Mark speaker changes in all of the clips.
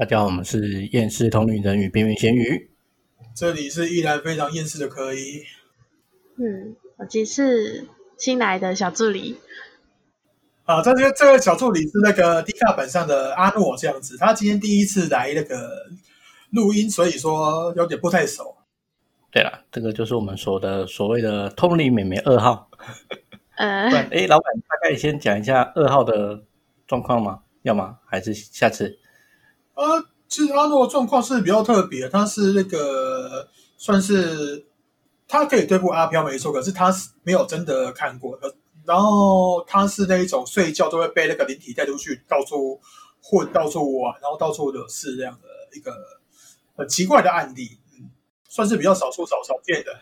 Speaker 1: 大家好，我们是厌世同龄人与边缘咸鱼。
Speaker 2: 这里是依然非常厌世的可以。
Speaker 3: 嗯，我即是新来的小助理。
Speaker 2: 啊，这些这个小助理是那个 D 卡本上的阿诺这样子，他今天第一次来那个录音，所以说有点不太熟。
Speaker 1: 对了，这个就是我们说的所谓的通灵美眉二号。
Speaker 3: 呃，
Speaker 1: 哎，老板大概先讲一下二号的状况吗？要吗？还是下次？
Speaker 2: 呃，其实阿诺的状况是比较特别，他是那个算是他可以对付阿飘没错，可是他是没有真的看过。呃然后他是那一种睡觉都会被那个灵体带出去，到处混、到处玩，然后到处惹事这样的一个很奇怪的案例，嗯，算是比较少数少少见的。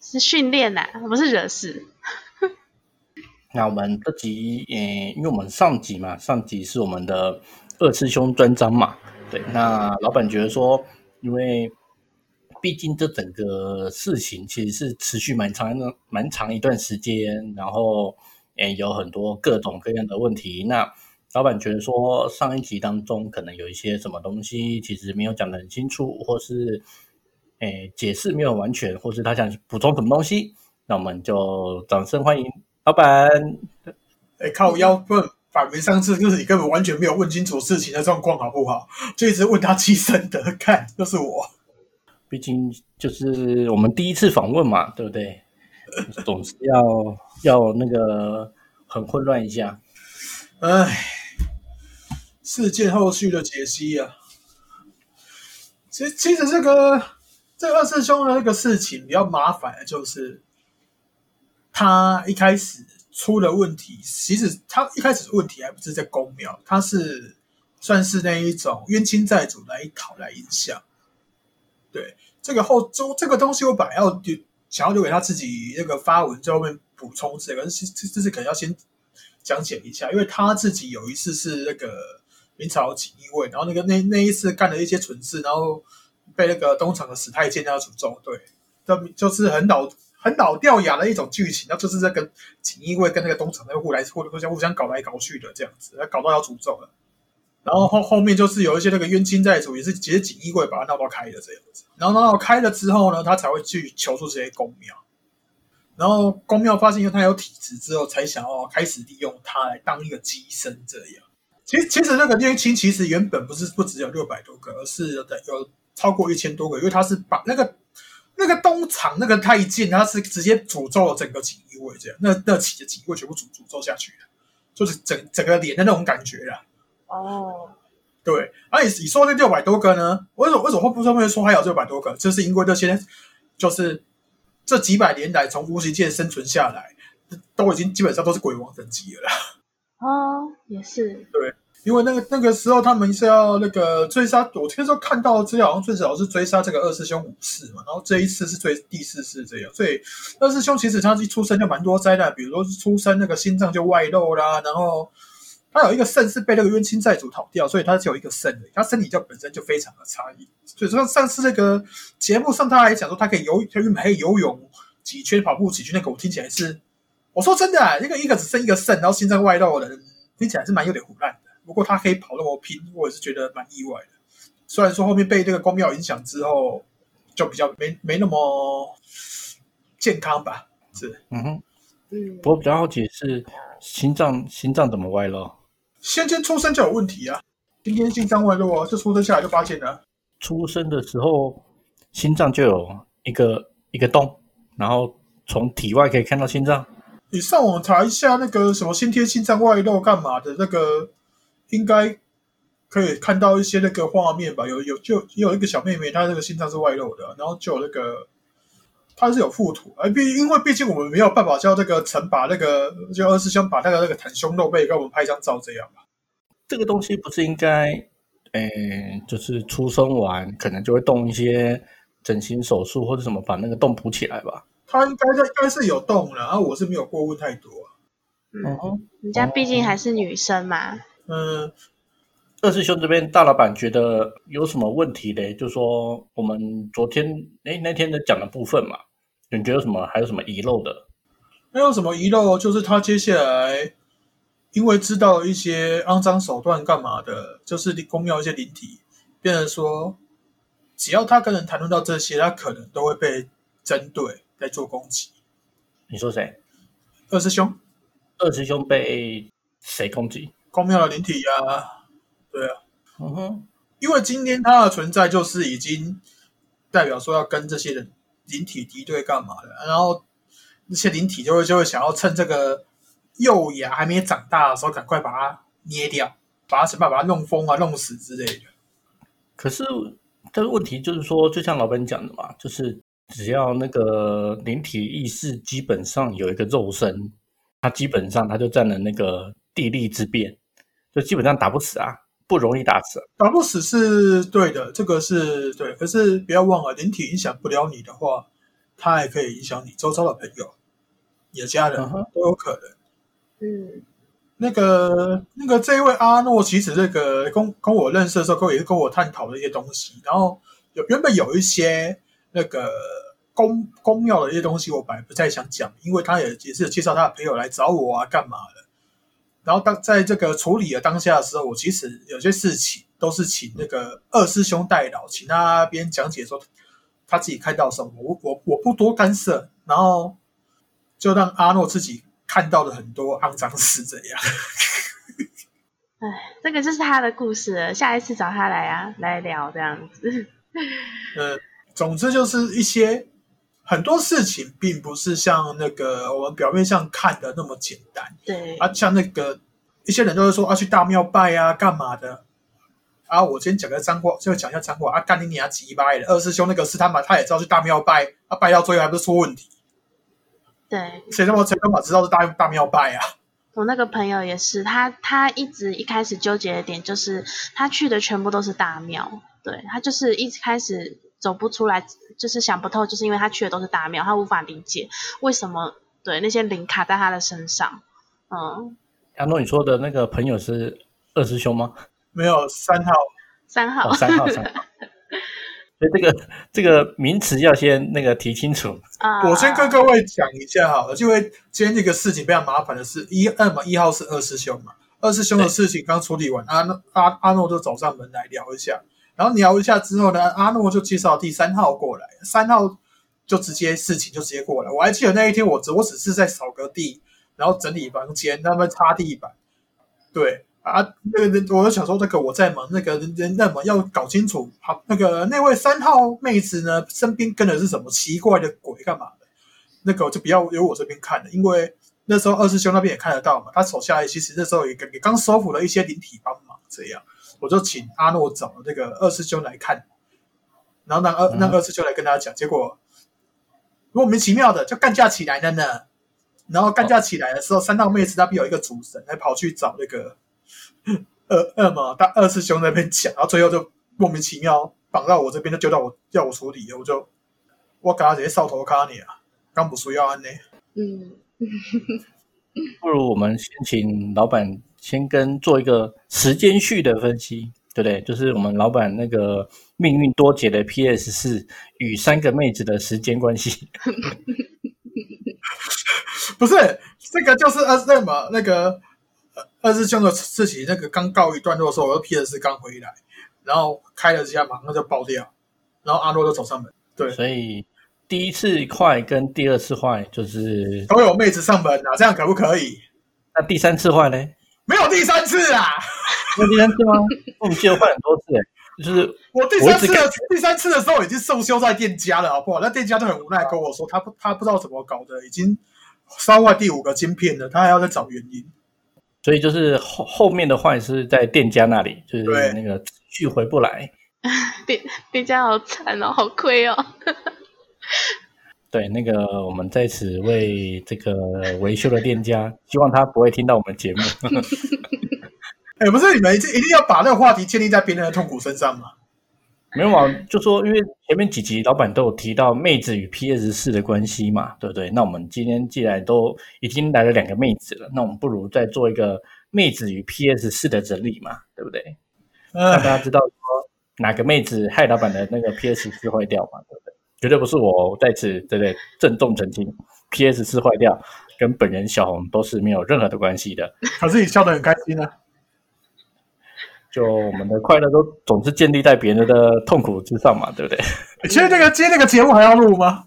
Speaker 3: 是训练呐，不是惹事。
Speaker 1: 那我们这集，诶，因为我们上集嘛，上集是我们的二师兄专章嘛，对。那老板觉得说，因为毕竟这整个事情其实是持续蛮长的、蛮长一段时间，然后诶有很多各种各样的问题。那老板觉得说，上一集当中可能有一些什么东西其实没有讲得很清楚，或是诶解释没有完全，或是他想补充什么东西，那我们就掌声欢迎老板。
Speaker 2: 哎，靠腰问反没上次就是你根本完全没有问清楚事情的状况，好不好？就一直问他七生的，看就是我。
Speaker 1: 毕竟就是我们第一次访问嘛，对不对？总是要要那个很混乱一下。
Speaker 2: 唉，事件后续的解析啊，其实其实这个这个二师兄的那个事情比较麻烦的就是，他一开始出了问题，其实他一开始问题还不是在公庙，他是算是那一种冤亲债主来讨来影响。对这个后周这个东西，我本来要留想要留给他自己那个发文在后面补充这个，是这这是可能要先讲解一下，因为他自己有一次是那个明朝锦衣卫，然后那个那那一次干了一些蠢事，然后被那个东厂的史太监要诅咒，对，这就是很老很老掉牙的一种剧情，那就是在跟锦衣卫跟那个东厂那个互来互互相互相搞来搞去的这样子，搞到要诅咒了。然后后后面就是有一些那个冤亲债主，也是其实锦衣卫把他闹到开的这样子，然后闹到开了之后呢，他才会去求助这些公庙，然后公庙发现因为他有体质之后，才想要开始利用他来当一个机身这样。其实其实那个冤亲其实原本不是不只有六百多个，而是有有超过一千多个，因为他是把那个那个东厂那个太监，他是直接诅咒了整个锦衣卫这样，那那起的锦衣卫全部诅诅咒下去了，就是整整个脸的那种感觉啦。
Speaker 3: 哦，
Speaker 2: 对，而且你说这六百多个呢？为什么为什么会不会说还有六百多个？就是因为这些就是这几百年来从无形界生存下来，都已经基本上都是鬼王等级了啦。
Speaker 3: 哦，也是，
Speaker 2: 因为那个那个时候他们是要那个追杀，我听说看到资料好像最早是追杀这个二师兄五世嘛，然后这一次是追第四次这样，所以二师兄其实他一出生就蛮多灾难，比如说是出生那个心脏就外露啦，然后他有一个肾是被那个冤亲债主逃掉，所以他只有一个肾而已，他身体就本身就非常的差异。所以说上次那个节目上他还讲说他可以游，他原本可以游泳几圈、跑步几圈，那个我听起来是，我说真的、啊，那个一个只剩一个肾，然后心脏外露的人，听起来是蛮有点胡乱。不过他可以跑那么拼，我也是觉得蛮意外的。虽然说后面被这个公庙影响之后，就比较没没那么健康吧，是。
Speaker 1: 嗯哼，
Speaker 3: 嗯，
Speaker 1: 不过比较好奇的是心脏心脏怎么歪了？
Speaker 2: 先天出生就有问题啊，先天心脏外露啊，就出生下来就发现了。
Speaker 1: 出生的时候心脏就有一个一个洞，然后从体外可以看到心脏。
Speaker 2: 你上网查一下那个什么先天心脏外露干嘛的那个，应该可以看到一些那个画面吧？有有就有一个小妹妹，她那个心脏是外露的，然后就有那个她是有附图，哎，毕因为毕竟我们没有办法叫这个陈把那个就二师兄把那个那个袒胸露背给我们拍张照这样吧？
Speaker 1: 这个东西不是应该，诶，就是出生完可能就会动一些整形手术或者什么，把那个洞补起来吧？
Speaker 2: 她应该在应该是有动了，然后我是没有过问太多。
Speaker 1: 嗯，
Speaker 3: 人家毕竟还是女生嘛。
Speaker 2: 嗯，
Speaker 1: 二师兄这边大老板觉得有什么问题嘞？就说我们昨天诶那天的讲的部分嘛，你觉得有什么还有什么遗漏的？
Speaker 2: 没有什么遗漏？就是他接下来因为知道一些肮脏手段干嘛的，就是公庙一些灵体变成说，只要他跟人谈论到这些，他可能都会被针对，在做攻击。
Speaker 1: 你说谁？
Speaker 2: 二师兄，
Speaker 1: 二师兄被谁攻击？
Speaker 2: 公庙的灵体呀、对啊，
Speaker 1: 嗯哼，
Speaker 2: 因为今天它的存在就是已经代表说要跟这些人灵体敌对干嘛的，然后那些灵体就会就会想要趁这个幼芽还没长大的时候，赶快把它捏掉，把它想办法把它弄疯啊、弄死之类的。
Speaker 1: 可是这个问题就是说，就像老板讲的嘛，就是只要那个灵体意识基本上有一个肉身，它基本上它就占了那个地利之便，就基本上打不死啊，不容易打死。
Speaker 2: 打不死是对的，这个是对。可是不要忘了，灵体影响不了你的话，它还可以影响你周遭的朋友、你的家人都有可能。
Speaker 3: 嗯
Speaker 2: 那个那个这一位阿诺，其实这个跟跟我认识的时候，跟我也是跟我探讨的一些东西。然后有原本有一些那个公公庙的一些东西，我本来不太想讲，因为他也也是有介绍他的朋友来找我啊，干嘛的。然后当在这个处理的当下的时候，我其实有些事情都是请那个二师兄代劳，请他那边讲解说他自己看到什么，我我我不多干涉，然后就让阿诺自己看到了很多肮脏事，这样。
Speaker 3: 哎，这个就是他的故事了，下一次找他来啊，来聊这样子。
Speaker 2: 呃，总之就是一些很多事情，并不是像那个我们表面上看的那么简单
Speaker 3: 对，
Speaker 2: 啊。像那个一些人都会说啊，去大庙拜啊，干嘛的啊？我今天讲个脏话，就讲一下脏话啊，干你娘鸡掰的！二师兄那个是他妈，他也知道去大庙拜，啊，拜到最后还不是出问题？
Speaker 3: 对
Speaker 2: 谁他妈谁他妈知道是大大庙拜啊？
Speaker 3: 我那个朋友也是，他他一直一开始纠结的点就是他去的全部都是大庙，对他就是一开始走不出来，就是想不透，就是因为他去的都是大庙，他无法理解为什么对那些灵卡在他的身上，嗯，
Speaker 1: 阿诺，你说的那个朋友是二师兄吗？
Speaker 2: 没有三号，
Speaker 3: 三号，
Speaker 1: 哦，三号，三号。所以这个这个名词要先那个提清楚。
Speaker 3: 啊，
Speaker 2: 我先跟各位讲一下好了，因为今天这个事情比较麻烦的是，一二嘛，一号是二师兄嘛，二师兄的事情刚处理完，阿诺阿阿诺就找上门来聊一下，然后聊一下之后呢，阿诺就介绍第三号过来，三号就直接事情就直接过来。我还记得那一天我只我只是在扫个地，然后整理房间，他们擦地板，对。啊，那个人，我就想说，那个我在忙，那个人人那么要搞清楚，好，那个那位三号妹子呢，身边跟的是什么奇怪的鬼，干嘛的？那个就不要由我这边看了，因为那时候二师兄那边也看得到嘛，他手下其实那时候也也刚收服了一些灵体帮忙，这样我就请阿诺找了那个二师兄来看，然后让二让二师兄来跟他讲，结果莫名其妙的就干架起来了呢。然后干架起来的时候，三道妹子那边有一个主神，还跑去找那个 二二嘛大二师兄那边讲，然后最后就莫名其妙绑到我这边，就丢到我要我处理，我就我给他直接扫头卡你啊，刚不需要安呢。
Speaker 3: 嗯，
Speaker 1: 不如我们先请老板先跟做一个时间序的分析，对不对？就是我们老板那个命运多劫的 PS 四与三个妹子的时间关系。
Speaker 2: 不是这个就是二那么那个呃二师兄的事情，那个刚告一段落的时候，我的 PS 刚回来，然后开了一下，马上就爆掉，然后阿诺就走上门，对，
Speaker 1: 所以第一次坏跟第二次坏就是，
Speaker 2: 都有妹子上门啊，这样可不可以？
Speaker 1: 那第三次坏嘞？
Speaker 2: 没有第三次啊！
Speaker 1: 那第三次吗？我们记得坏很多次诶，就是
Speaker 2: 我第三次的第三次的时候已经送修在店家了，好不好？那店家就很无奈跟我说，他不他不知道怎么搞的，已经烧坏第五个晶片了，他还要再找原因。
Speaker 1: 所以就是后后面的坏是在店家那里，就是那个持续回不来。
Speaker 3: 店店家好惨哦，好亏哦。
Speaker 1: 对，那个我们在此为这个维修的店家，希望他不会听到我们节目。
Speaker 2: 哎，不是你们一定要把那个话题建立在别人的痛苦身上吗？
Speaker 1: 没有啊，就说因为前面几集老板都有提到妹子与 PS 四的关系嘛，对不对？那我们今天既然都已经来了两个妹子了，那我们不如再做一个妹子与 PS 四的整理嘛，对不对？让大
Speaker 2: 呃，
Speaker 1: 家知道说哪个妹子害老板的那个 PS 四坏掉嘛，对不对？绝对不是我在此对不对？郑重澄清，PS 四坏掉跟本人小红都是没有任何的关系的。
Speaker 2: 可是你笑得很开心啊。
Speaker 1: 就我们的快乐都总是建立在别人的痛苦之上嘛，对不对？
Speaker 2: 其实这个今天这个节目还要录吗？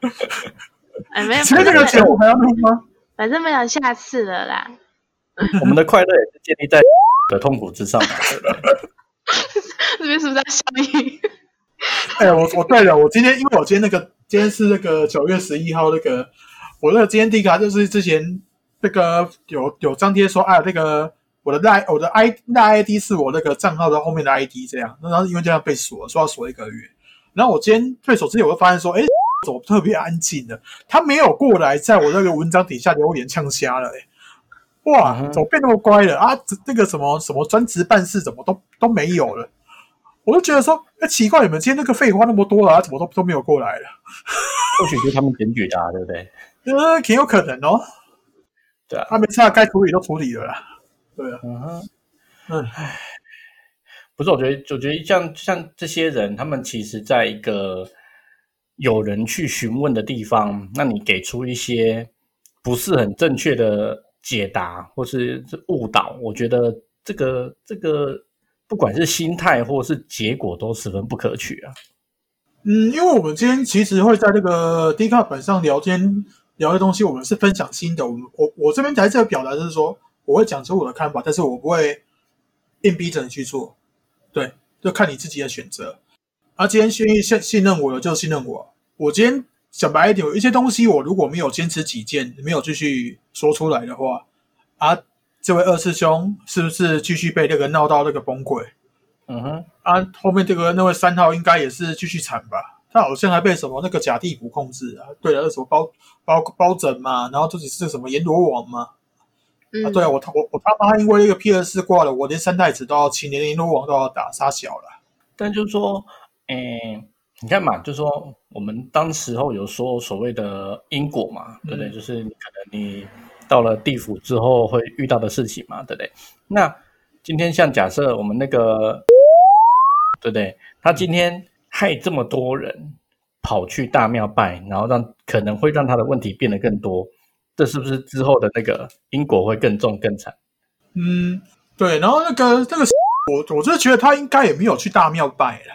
Speaker 3: 哎，没有，
Speaker 2: 其实这个节目还要录吗？
Speaker 3: 反正没有下次了啦。
Speaker 1: 我们的快乐也是建立在 的痛苦之上嘛，对不对？
Speaker 3: 这边是不是在效应？
Speaker 2: 哎，我我对了，我今天因为我今天那个今天是那个九月十一号那个，我那个今天第一卡就是之前那个有有张贴说啊，那个我的赖我的 i 那 ID 是我那个账号的后面的 ID 这样，然后因为这样被锁，说要锁一个月。然后我今天退手之前，我就发现说，哎，怎么特别安静的？他没有过来在我那个文章底下留言呛瞎了，哎，哇，怎么变那么乖了啊？这那个什么什么专职办事怎么都都没有了？我就觉得说，哎，奇怪，你们今天那个废话那么多了，啊，怎么都都没有过来了？
Speaker 1: 或许是他们检举的，对不对？
Speaker 2: 呃，挺有可能哦。
Speaker 1: 对啊，
Speaker 2: 他没差，该处理都处理了啦。对啊，
Speaker 1: 嗯哼，
Speaker 2: 嗯，
Speaker 1: 不是，我觉得，我觉得像像这些人，他们其实在一个有人去询问的地方，那你给出一些不是很正确的解答，或是误导，我觉得这个这个不管是心态或是结果，都十分不可取啊。
Speaker 2: 嗯，因为我们今天其实会在这个 D 卡本上聊天聊的东西，我们是分享心得。我们我我这边在这个表达就是说，我会讲出我的看法，但是我不会硬逼着你去做。对，就看你自己的选择。啊，今天信信信任我的就信任我。我今天讲白一点，有一些东西我如果没有坚持己见，没有继续说出来的话，啊，这位二师兄是不是继续被那个闹到那个崩溃？
Speaker 1: 嗯哼，
Speaker 2: 啊，后面这个那位三号应该也是继续惨吧？他好像还被什么那个假地府控制啊？对了，那什么包包包拯嘛，然后自己是什么阎罗王嘛？啊，对啊，我我我他妈因为那个 P 二四挂了，我连三太子都要请，连阎罗王都要打杀小了。
Speaker 1: 但就是说，诶，你看嘛，就是说我们当时候有说所谓的因果嘛，对不对？就是你可能你到了地府之后会遇到的事情嘛，对不对？那今天像假设我们那个，对不对？他今天害这么多人跑去大庙拜，然后让可能会让他的问题变得更多。这是不是之后的那个因果会更重更惨？
Speaker 2: 嗯，对。然后那个那个，我我就是觉得他应该也没有去大庙拜了，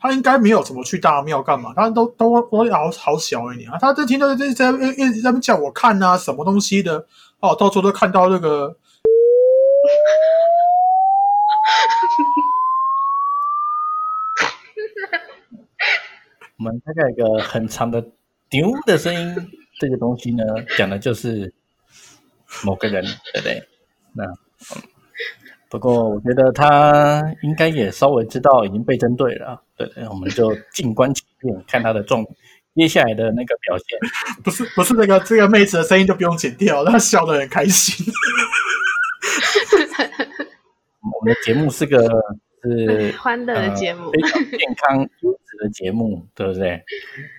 Speaker 2: 他应该没有怎么去大庙干嘛？他都都都好好小一点啊！他这听到这在在在那边叫我看啊，什么东西的哦，到处都看到那个。
Speaker 1: 我们大概一个很长的“丢”的声音。这个东西呢，讲的就是某个人，对不对？那不过我觉得他应该也稍微知道已经被针对了，对对，我们就静观其变，看他的状接下来的那个表现。
Speaker 2: 不是不是，那个这个妹子的声音就不用剪掉，她笑得很开心。
Speaker 1: 我们的节目是个是
Speaker 3: 欢乐的节目，
Speaker 1: 非常健康优质的节目，对不对？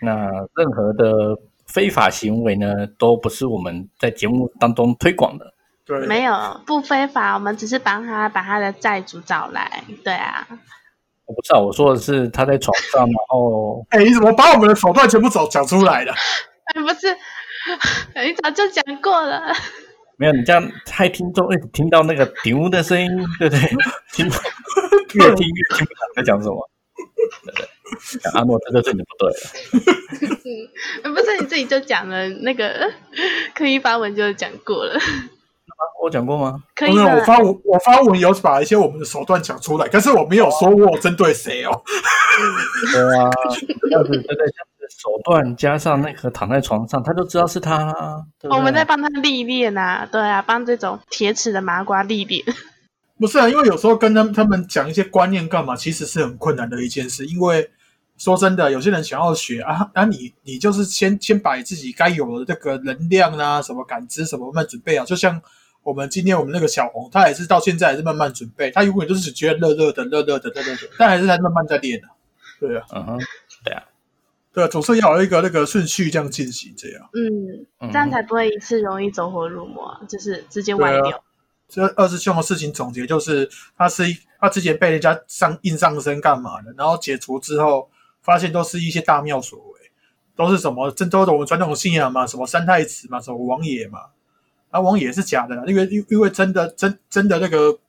Speaker 1: 那任何的。非法行为呢，都不是我们在节目当中推广的。
Speaker 2: 对，
Speaker 3: 没有不非法，我们只是帮他把他的债主找来。对啊，
Speaker 1: 我不知道，我说的是他在床上，然后，
Speaker 2: 哎，你怎么把我们的手段全部走讲出来了？
Speaker 3: 哎，不是，你早就讲过了。
Speaker 1: 没有，你这样害听众会听到那个丢的声音，对不对？听 越听越听不懂在讲什么。对不对。讲阿诺，这就是你不对了。
Speaker 3: 不是你自己就讲了那个 可以发文就讲过了。
Speaker 1: 我讲过吗？
Speaker 3: 可以。
Speaker 2: 我发文，我发文有把一些我们的手段讲出来，可是我没有说我针对谁哦。
Speaker 1: 对啊，这样子对手段加上那个躺在床上，他就知道是他。
Speaker 3: 我们在帮他历练啊，对啊，帮这种铁齿的麻瓜历练。
Speaker 2: 不是啊，因为有时候跟他们他们讲一些观念干嘛，其实是很困难的一件事，因为。说真的，有些人想要学啊，那你你就是先先把自己该有的这个能量啊，什么感知什么慢慢准备啊。就像我们今天我们那个小红，他也是到现在还是慢慢准备，他永远都是只觉得热热的、热热的、热热的，但还是在慢慢在练的。对啊，
Speaker 1: 嗯哼，对啊，
Speaker 2: 对，总是要有一个那个顺序这样进行，这样，
Speaker 3: 嗯，这样才不会一次容易走火入魔，就是直接歪掉。
Speaker 2: 这二师兄的事情总结就是，他是他之前被人家上印上身干嘛的，然后解除之后。发现都是一些大庙所为，都是什么？这都是我们传统信仰嘛？什么三太子嘛？什么王爷嘛？啊，王爷是假的，因为因因为真的真真的那个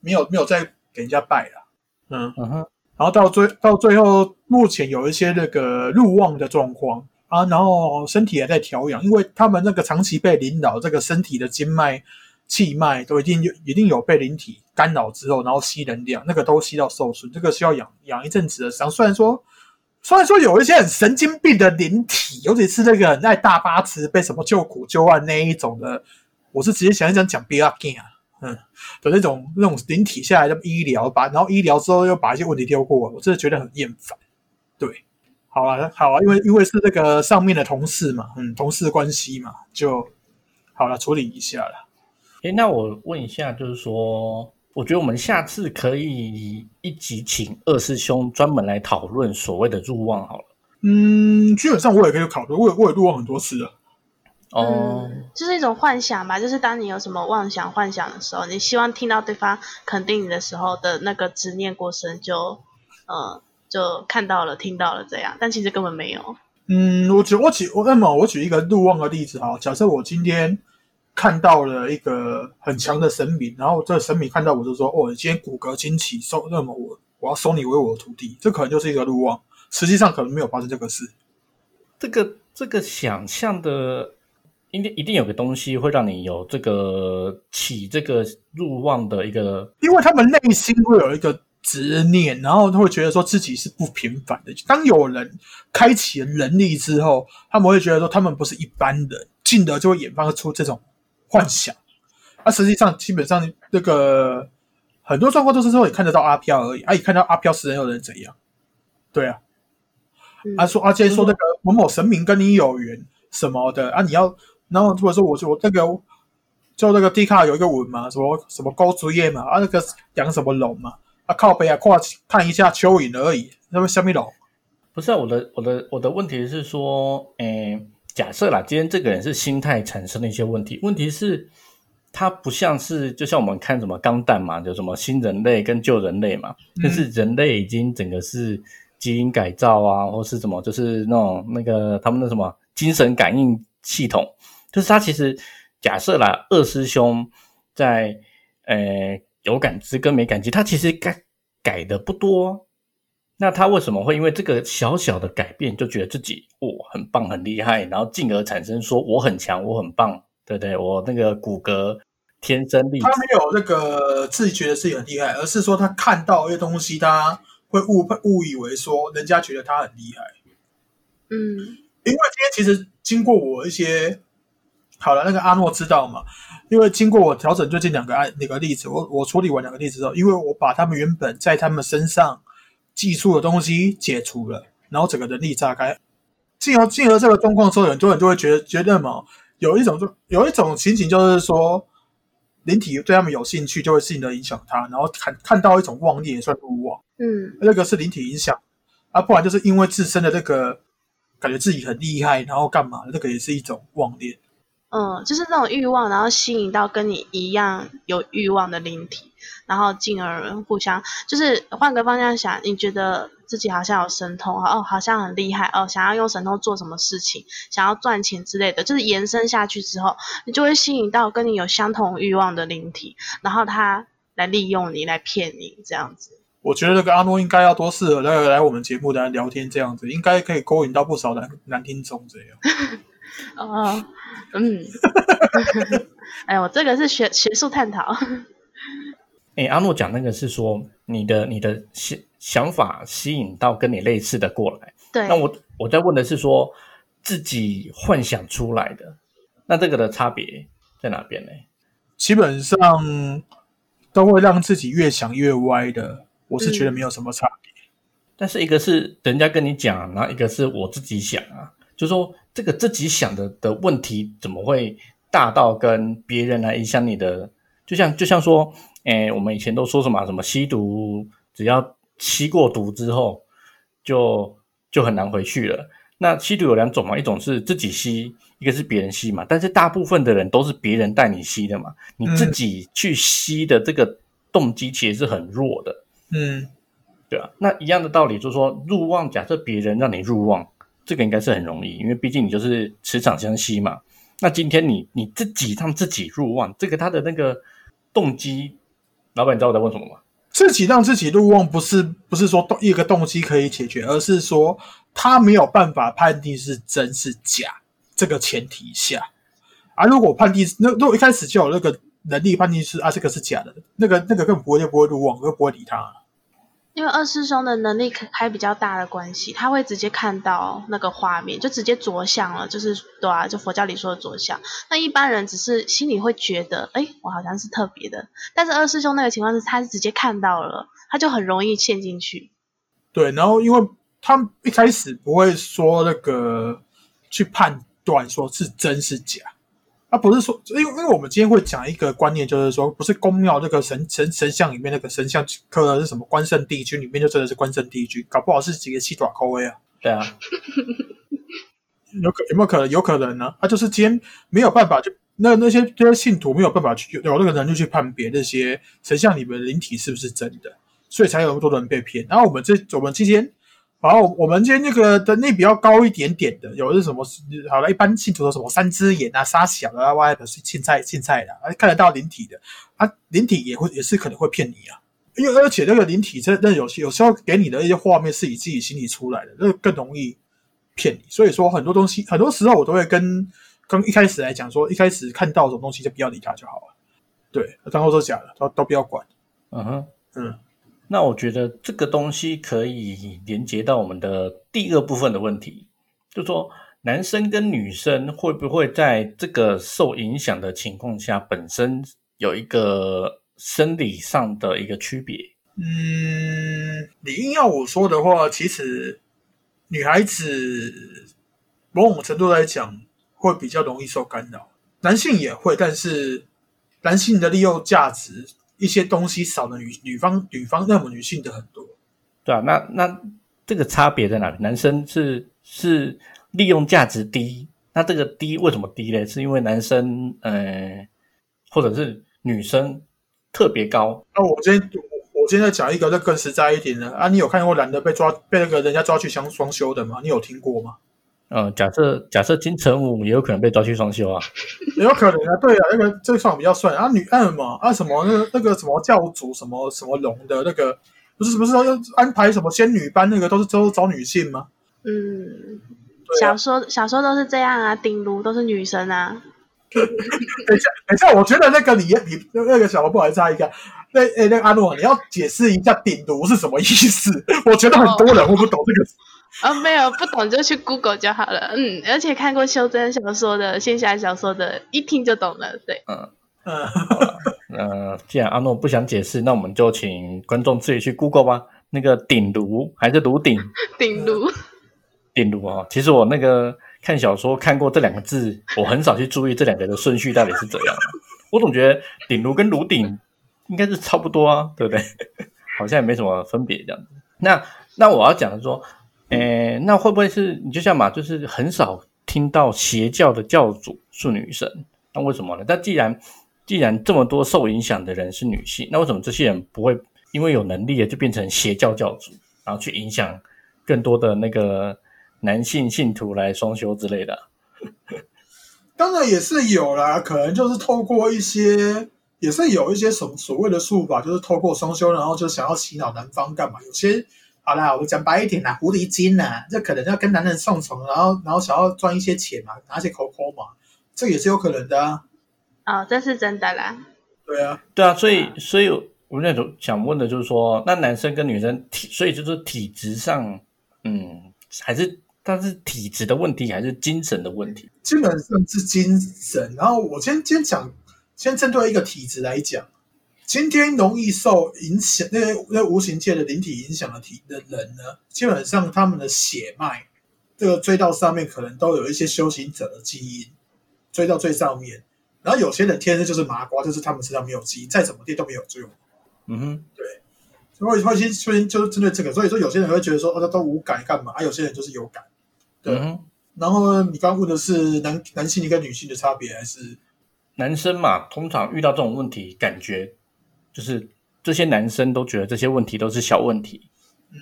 Speaker 2: 没有没有再给人家拜了。嗯，
Speaker 1: 嗯哼，
Speaker 2: 然后到最到最后，目前有一些那个入望的状况啊，然后身体也在调养，因为他们那个长期被领导，这个身体的经脉、气脉都一定有一定有被灵体干扰之后，然后吸能量，那个都吸到受损，这个需要养养一阵子的伤。虽然说虽然说有一些很神经病的灵体，尤其是那个很爱大八词被什么救苦救难那一种的，我是直接想一想讲 b l a g 啊，嗯的那种那种灵体下来的医疗，把然后医疗之后又把一些问题丢过来，我真的觉得很厌烦。对，好啊好啊，因为因为是那个上面的同事嘛，嗯，同事关系嘛，就好了，处理一下了。
Speaker 1: 诶，那我问一下，就是说，我觉得我们下次可以一集请二师兄专门来讨论所谓的入望好了。
Speaker 2: 嗯，基本上我也可以考虑，我也我也入望很多次了。
Speaker 1: 哦，
Speaker 3: 嗯，就是一种幻想吧，就是当你有什么妄想、幻想的时候，你希望听到对方肯定你的时候的那个执念过深，就呃就看到了、听到了这样，但其实根本没有。
Speaker 2: 嗯，我举我举我那么我举一个入望的例子哈，假设我今天看到了一个很强的神明，然后这神明看到我就说，哦，你今天骨骼惊奇，收那么我我要收你为我的徒弟，这可能就是一个路望，实际上可能没有发生这个事。
Speaker 1: 这个这个想象的，一定一定有个东西会让你有这个起这个入望的一个，
Speaker 2: 因为他们内心会有一个执念，然后他会觉得说自己是不平凡的。当有人开启了能力之后，他们会觉得说他们不是一般人，进而就会演发出这种幻想。那、实际上，基本上那个很多状况都是说你看得到阿飘而已，啊，你看到阿飘死人又能怎样？对啊，
Speaker 3: 嗯
Speaker 2: 啊说阿坚说那个某某神明跟你有缘什么的啊，你要，然后如果说我说我那个就那个 D 卡有一个文嘛，什么什么高竹叶嘛，啊那个养什么龙嘛，啊靠北啊跨看一下蚯蚓而已，那么虾米龙，
Speaker 1: 不是啊？我的我的我的问题是说，诶，假设啦，今天这个人是心态产生了一些问题，问题是他不像是就像我们看什么钢弹嘛，就什么新人类跟旧人类嘛，但是人类已经整个是基因改造啊，或是什么，就是那种那个他们的什么精神感应系统，就是他其实假设啦，二师兄在呃有感知跟没感知，他其实改改的不多。那他为什么会因为这个小小的改变就觉得自己哦很棒很厉害，然后进而产生说我很强我很棒，对不对？我那个骨骼天生丽质
Speaker 2: 他没有那个自己觉得自己很厉害，而是说他看到一些东西，他会误误以为说人家觉得他很厉害。
Speaker 3: 嗯
Speaker 2: 因为今天其实经过我一些好了，那个阿诺知道嘛？因为经过我调整最近两个案那个例子，我我处理完两个例子之后，因为我把他们原本在他们身上技术的东西解除了，然后整个人力炸开，进而进而这个状况之后，很多人就会觉得觉得嘛，有一种就有一种情形就是说，灵体对他们有兴趣，就会进而影响他，然后看看到一种妄念也算入妄。
Speaker 3: 嗯
Speaker 2: 那个是灵体影响啊，不然就是因为自身的这个感觉自己很厉害，然后干嘛，这个也是一种妄念。
Speaker 3: 嗯，就是那种欲望，然后吸引到跟你一样有欲望的灵体，然后进而互相就是换个方向想，你觉得自己好像有神通，哦，好像很厉害，哦，想要用神通做什么事情，想要赚钱之类的，就是延伸下去之后，你就会吸引到跟你有相同欲望的灵体，然后他来利用你，来骗你这样子。
Speaker 2: 我觉得这个阿诺应该要多适合来来我们节目来聊天，这样子应该可以勾引到不少男男听众这样。
Speaker 3: 哦，嗯，哎我，这个是学学术探讨。
Speaker 1: 诶，阿诺讲那个是说你的你的想想法吸引到跟你类似的过来，
Speaker 3: 对，
Speaker 1: 那我我在问的是说自己幻想出来的，那这个的差别在哪边呢？
Speaker 2: 基本上都会让自己越想越歪的，我是觉得没有什么差别。
Speaker 1: 但是一个是人家跟你讲，然后一个是我自己想啊，就说这个自己想的的问题怎么会大到跟别人来影响你的？就像就像说，诶，我们以前都说什么什么吸毒，只要吸过毒之后，就就很难回去了。那吸毒有两种嘛，一种是自己吸，一个是别人吸嘛。但是大部分的人都是别人带你吸的嘛，你自己去吸的这个动机其实是很弱的。
Speaker 2: 嗯，
Speaker 1: 对啊，那一样的道理，就是说入望，假设别人让你入望，这个应该是很容易，因为毕竟你就是磁场相吸嘛。那今天你你自己让自己入望，这个他的那个动机老板，你知道我在问什么吗？
Speaker 2: 自己让自己入望，不是不是说动一个动机可以解决，而是说他没有办法判定是真是假这个前提下，啊，如果判定那如果一开始就有那个能力判定是啊这个是假的，那个那个根本不会就不会入瓮，就不会理他。
Speaker 3: 因为二师兄的能力还比较大的关系，他会直接看到那个画面，就直接着相了，就是对啊，就佛教里说的着相。那一般人只是心里会觉得，哎，我好像是特别的，但是二师兄那个情况是，他是直接看到了，他就很容易陷进去。
Speaker 2: 对，然后因为他一开始不会说那个去判断说是真是假。他不是说，因为因为我们今天会讲一个观念，就是说，不是宫庙那个神神神像里面那个神像刻的是什么关圣帝君，里面就真的是关圣帝君，搞不好是几个七爪抠威啊？
Speaker 1: 对啊，
Speaker 2: 有可有没有可能？有可能呢？他就是今天没有办法，就那那些这些信徒没有办法去有有那个能力去判别那些神像里面的灵体是不是真的，所以才有那么多人被骗。然后我们这我们今天。然后我们今天那个的那比较高一点点的，有的是什么？好了，一般信徒的什么三只眼啊、沙小的啊、外的是青菜青菜的，看得到灵体的，啊，灵体也会也是可能会骗你啊。因为而且那个灵体真那有有时候给你的一些画面是你自己心里出来的，那更容易骗你。所以说很多东西，很多时候我都会跟跟一开始来讲说，一开始看到什么东西就不要理他就好了。对，然后说假的都都不要管。
Speaker 1: 嗯哼，嗯。那我觉得这个东西可以连接到我们的第二部分的问题，就说男生跟女生会不会在这个受影响的情况下，本身有一个生理上的一个区别？
Speaker 2: 嗯，你硬要我说的话，其实女孩子某种程度来讲会比较容易受干扰，男性也会，但是男性的利用价值。一些东西少了女女方女方那么女性的很多，
Speaker 1: 对啊，那那这个差别在哪里？男生是是利用价值低，那这个低为什么低呢？是因为男生呃，或者是女生特别高？
Speaker 2: 那我今天我今天讲一个，就更实在一点的啊！你有看过男的被抓被那个人家抓去相双修的吗？你有听过吗？
Speaker 1: 嗯，假设假设金城武也有可能被抓去双休啊，
Speaker 2: 也 有可能啊，对啊，那个这个算比较帅啊，女二嘛啊什么那个那个什么教主什么什么龙的那个，不是不是说要安排什么仙女班那个都是都是找女性吗？
Speaker 3: 嗯，小说小说都是这样啊，顶炉都是女生啊。
Speaker 2: 等一下等一下，我觉得那个你你那个小罗不好意思插一个，那诶那个阿诺你要解释一下顶炉是什么意思？我觉得很多人会不懂这个。
Speaker 3: 啊，没有不懂就去 Google 就好了。嗯，而且看过修真小说的、仙侠小说的，一听就懂了。对，嗯
Speaker 1: 嗯，呃，既然阿诺不想解释，那我们就请观众自己去 Google 吧。那个鼎炉还是炉鼎？
Speaker 3: 鼎炉，
Speaker 1: 鼎炉啊！其实我那个看小说看过这两个字，我很少去注意这两个的顺序到底是怎样。我总觉得鼎炉跟炉鼎应该是差不多啊，对不对？好像也没什么分别这样子。那那我要讲的说。诶，那会不会是你就像嘛，就是很少听到邪教的教主是女生？那为什么呢？那既然既然这么多受影响的人是女性，那为什么这些人不会因为有能力就变成邪教教主，然后去影响更多的那个男性信徒来双修之类的？
Speaker 2: 当然也是有啦，可能就是透过一些，也是有一些所所谓的术法，就是透过双修，然后就想要洗脑男方干嘛？有些。好啦，我讲白一点啦，狐狸精呐，这可能要跟男人上床，然后然后想要赚一些钱嘛，拿些口口嘛，这也是有可能的啊。
Speaker 3: 哦，这是真的啦。
Speaker 2: 对啊，
Speaker 1: 对啊，所以所以我那种想问的就是说，那男生跟女生体，所以就是体质上，嗯，还是但是体质的问题，还是精神的问题？
Speaker 2: 基本上是精神。然后我先先讲，先针对一个体质来讲。今天容易受影响，那些那无形界的灵体影响的体的人呢，基本上他们的血脉，这个追到上面可能都有一些修行者的基因，追到最上面。然后有些人天生就是麻瓜，就是他们身上没有基因，再怎么地都没有作用。
Speaker 1: 嗯哼，
Speaker 2: 对。所以会先先就是针对这个，所以说有些人会觉得说，哦，他都无感干嘛？啊，有些人就是有感。对。然后你刚问的是男男性跟女性的差别，还是
Speaker 1: 男生嘛？通常遇到这种问题，感觉。就是这些男生都觉得这些问题都是小问题，
Speaker 2: 嗯，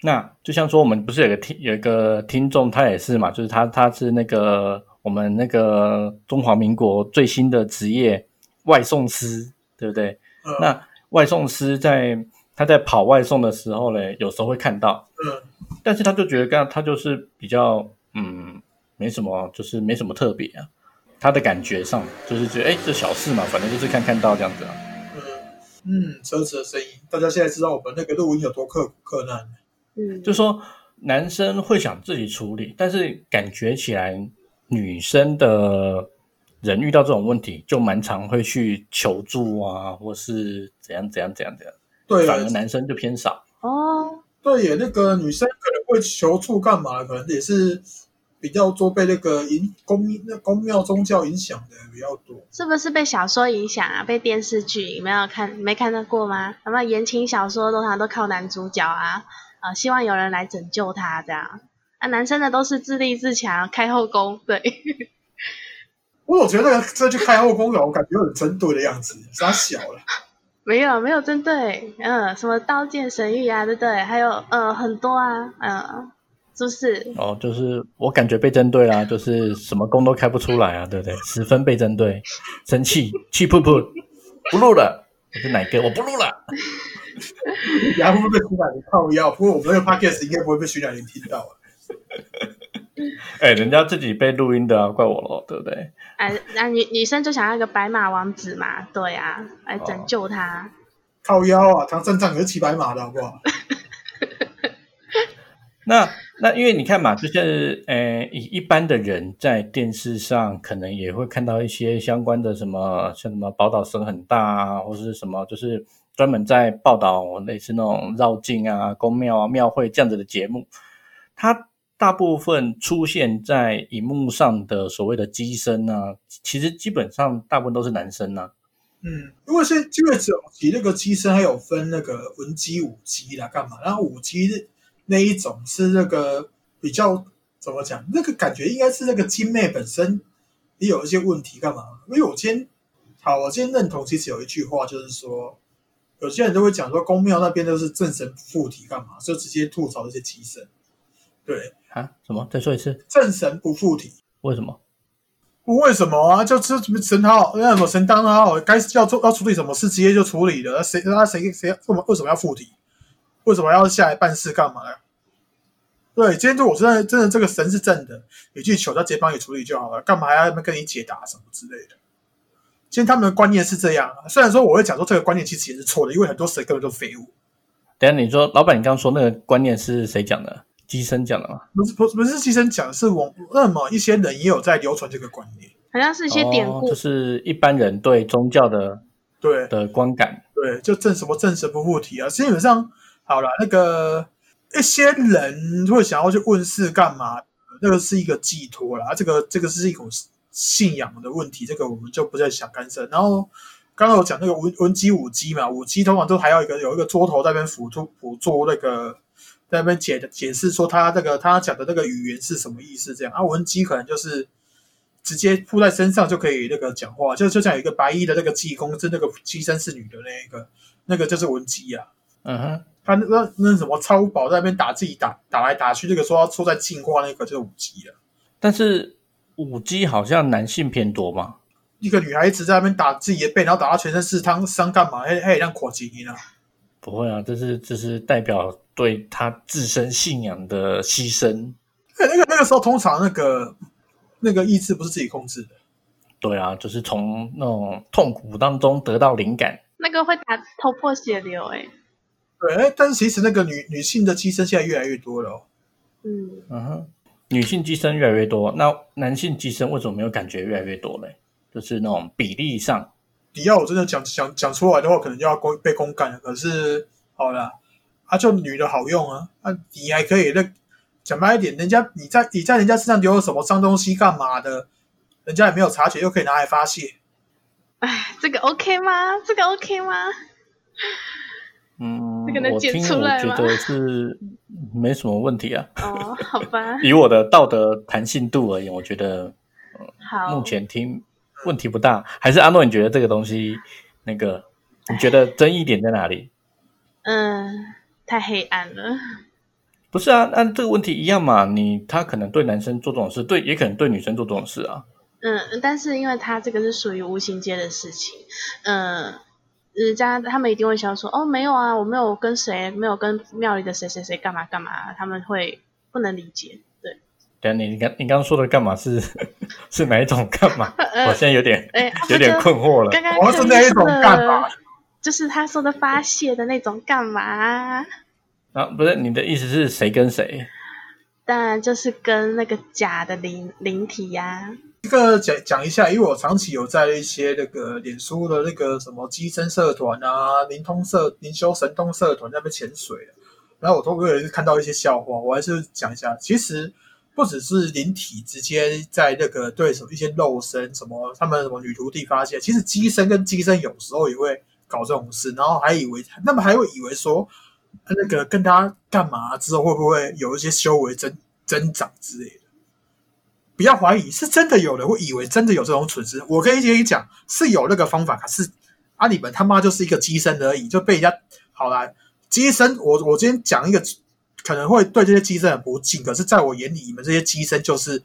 Speaker 1: 那就像说我们不是有个听有一个听众，他也是嘛，就是他他是那个我们那个中华民国最新的职业外送师，对不对？那外送师在他在跑外送的时候嘞，有时候会看到，
Speaker 2: 嗯，
Speaker 1: 但是他就觉得刚他就是比较嗯没什么，就是没什么特别啊。他的感觉上就是觉得哎这小事嘛，反正就是看看到这样子啊。
Speaker 2: 嗯嗯，车子的声音，大家现在知道我们那个录音有多刻苦克难。
Speaker 3: 嗯，
Speaker 1: 就说男生会想自己处理，但是感觉起来女生的人遇到这种问题，就蛮常会去求助啊，或是怎样怎样怎样怎样，
Speaker 2: 对
Speaker 1: 反而男生就偏少。
Speaker 3: 哦，
Speaker 2: 对耶，那个女生可能会求助干嘛？可能也是比较多被那个影公那公庙宗教影响的比较多。
Speaker 3: 是不是被小说影响啊？被电视剧没有看没看到过吗？什么言情小说通常都靠男主角啊，啊、希望有人来拯救他这样。啊，男生的都是自立自强，开后宫，对，
Speaker 2: 我总觉得那个这去开后宫了，我感觉有点针对的样子，傻小了。
Speaker 3: 没有没有针对，嗯，什么刀剑神域啊，对不对？还有呃很多啊，嗯，是不是？
Speaker 1: 哦，就是我感觉被针对啦，就是什么工都开不出来啊，对不对？十分被针对，生气，气噗噗，不录了。我是奶哥，我不录了。
Speaker 2: 然后会被徐乃麟靠腰，不过我们那个 podcast 应该不会被徐乃麟听到啊。
Speaker 1: 哎、人家自己被录音的啊，怪我咯，对不对？
Speaker 3: 哎，那女女生就想要一个白马王子嘛，对啊，来拯救他。
Speaker 2: 靠腰啊，唐三藏也是骑白马的好不好？
Speaker 1: 那那因为你看嘛，就是呃，一般的人在电视上可能也会看到一些相关的什么，像什么宝岛声很大啊，或是什么，就是专门在报道类似那种绕境啊、宫庙啊、庙会这样子的节目。它大部分出现在荧幕上的所谓的机身啊，其实基本上大部分都是男生啊。
Speaker 2: 嗯，因为现在因为早期那个机身还有分那个文机武机啦，干嘛？然后武机那一种是那个比较怎么讲？那个感觉应该是那个金妹本身也有一些问题，干嘛？因为我今天好，我今天认同，其实有一句话就是说，有些人都会讲说宫庙那边都是正神不附体，干嘛？就直接吐槽这些机神。对，
Speaker 1: 啊？什么？再说一次？
Speaker 2: 正神不附体。
Speaker 1: 为什么？
Speaker 2: 不为什么啊？就是神好，那什么神当他好，该要做要处理什么事，直接就处理了。谁那谁谁为什么为什么要附体？为什么要下来办事干嘛呀？对，今天就我真的真的这个神是正的，你去求他直接帮你处理就好了，干嘛还要跟你解答什么之类的？今天他们的观念是这样啊，虽然说我会讲说这个观念其实也是错的，因为很多神根本都废物。
Speaker 1: 等下你说，老板，你刚刚说那个观念是谁讲的？机身讲的吗？
Speaker 2: 不是不是不是机身讲，是我那么一些人也有在流传这个观念。
Speaker 3: 好像是一些典故，
Speaker 1: 哦，就是一般人对宗教的
Speaker 2: 对，
Speaker 1: 的观感。
Speaker 2: 对，就正什么正神不附体啊，基本上好了，那个一些人会想要去问世干嘛？那个是一个寄托啦，这个这个是一种信仰的问题，这个我们就不再想干涉。然后刚刚我讲那个文文姬武姬嘛，武姬通常都还要一个有一个桌头在那边辅助辅助那个在那边解解释说他那个他讲的那个语言是什么意思，这样啊，文姬可能就是。直接铺在身上就可以那个讲话，就就像有一个白衣的那个济公，是那个机身是女的那一个，那个就是文姬啊。
Speaker 1: 嗯哼，
Speaker 2: 他那那那什么超宝在那边打自己打打来打去，那个说要说在进化那个就是武姬啊。
Speaker 1: 但是五 G 好像男性偏多嘛。
Speaker 2: 一个女孩子在那边打自己的背，然后打到全身是伤伤干嘛？还还让扩基因啊？
Speaker 1: 不会啊，这是这是代表对他自身信仰的牺牲。
Speaker 2: 那那个那个时候通常那个那个意志不是自己控制的，
Speaker 1: 对啊，就是从那种痛苦当中得到灵感。
Speaker 3: 那个会打头破血流、欸，哎，
Speaker 2: 对，哎，但是其实那个女女性的机身现在越来越多了、哦。
Speaker 3: 嗯，
Speaker 1: 嗯哼，女性机身越来越多，那男性机身为什么没有感觉越来越多嘞？就是那种比例上，
Speaker 2: 你要我真的讲讲讲出来的话，可能就要公被公干了。可是好了，啊，就女的好用啊，啊，你还可以那讲白一点，人家你在你在人家身上留了什么脏东西干嘛的，人家也没有察觉，又可以拿来发泄。
Speaker 3: 哎，这个 OK 吗？这个 OK 吗？
Speaker 1: 嗯，
Speaker 3: 这个能剪
Speaker 1: 我听
Speaker 3: 出来吗
Speaker 1: 我觉得是没什么问题啊。
Speaker 3: 哦，好吧，
Speaker 1: 以我的道德弹性度而言，我觉得
Speaker 3: 好，
Speaker 1: 目前听问题不大。还是阿诺，你觉得这个东西那个，你觉得争议点在哪里？
Speaker 3: 嗯，太黑暗了。
Speaker 1: 不是啊，那这个问题一样嘛，你他可能对男生做这种事，对也可能对女生做这种事啊。
Speaker 3: 嗯，但是因为他这个是属于无形间的事情，嗯，人家他们一定会想说，哦，没有啊，我没有跟谁，没有跟庙里的谁谁谁干嘛干嘛，他们会不能理解。对，
Speaker 1: 对，你你刚你刚刚说的干嘛是 是哪一种干嘛？我现在有点
Speaker 3: 哎，
Speaker 1: 有点困惑了。
Speaker 3: 刚刚
Speaker 2: 我是那一种干嘛？
Speaker 3: 就是他说的发泄的那种干嘛？
Speaker 1: 啊，不是，你的意思是谁跟谁？
Speaker 3: 当然就是跟那个假的灵灵体呀、
Speaker 2: 这个讲讲一下，因为我长期有在一些那个脸书的那个什么机身社团啊、灵通社、灵修神通社团那边潜水然后我都会看到一些笑话，我还是讲一下。其实不只是灵体直接在那个对什么一些肉身什么他们什么女徒弟发现，其实机身跟机身有时候也会搞这种事，然后还以为那么还会以为说那个跟他干嘛之后会不会有一些修为增增长之类的。不要怀疑，是真的有人会以为真的有这种蠢事。我可以跟你讲，是有那个方法，可是啊，你们他妈就是一个机身而已，就被人家好啦。机身，我我今天讲一个可能会对这些机身很不敬，可是在我眼里，你们这些机身就是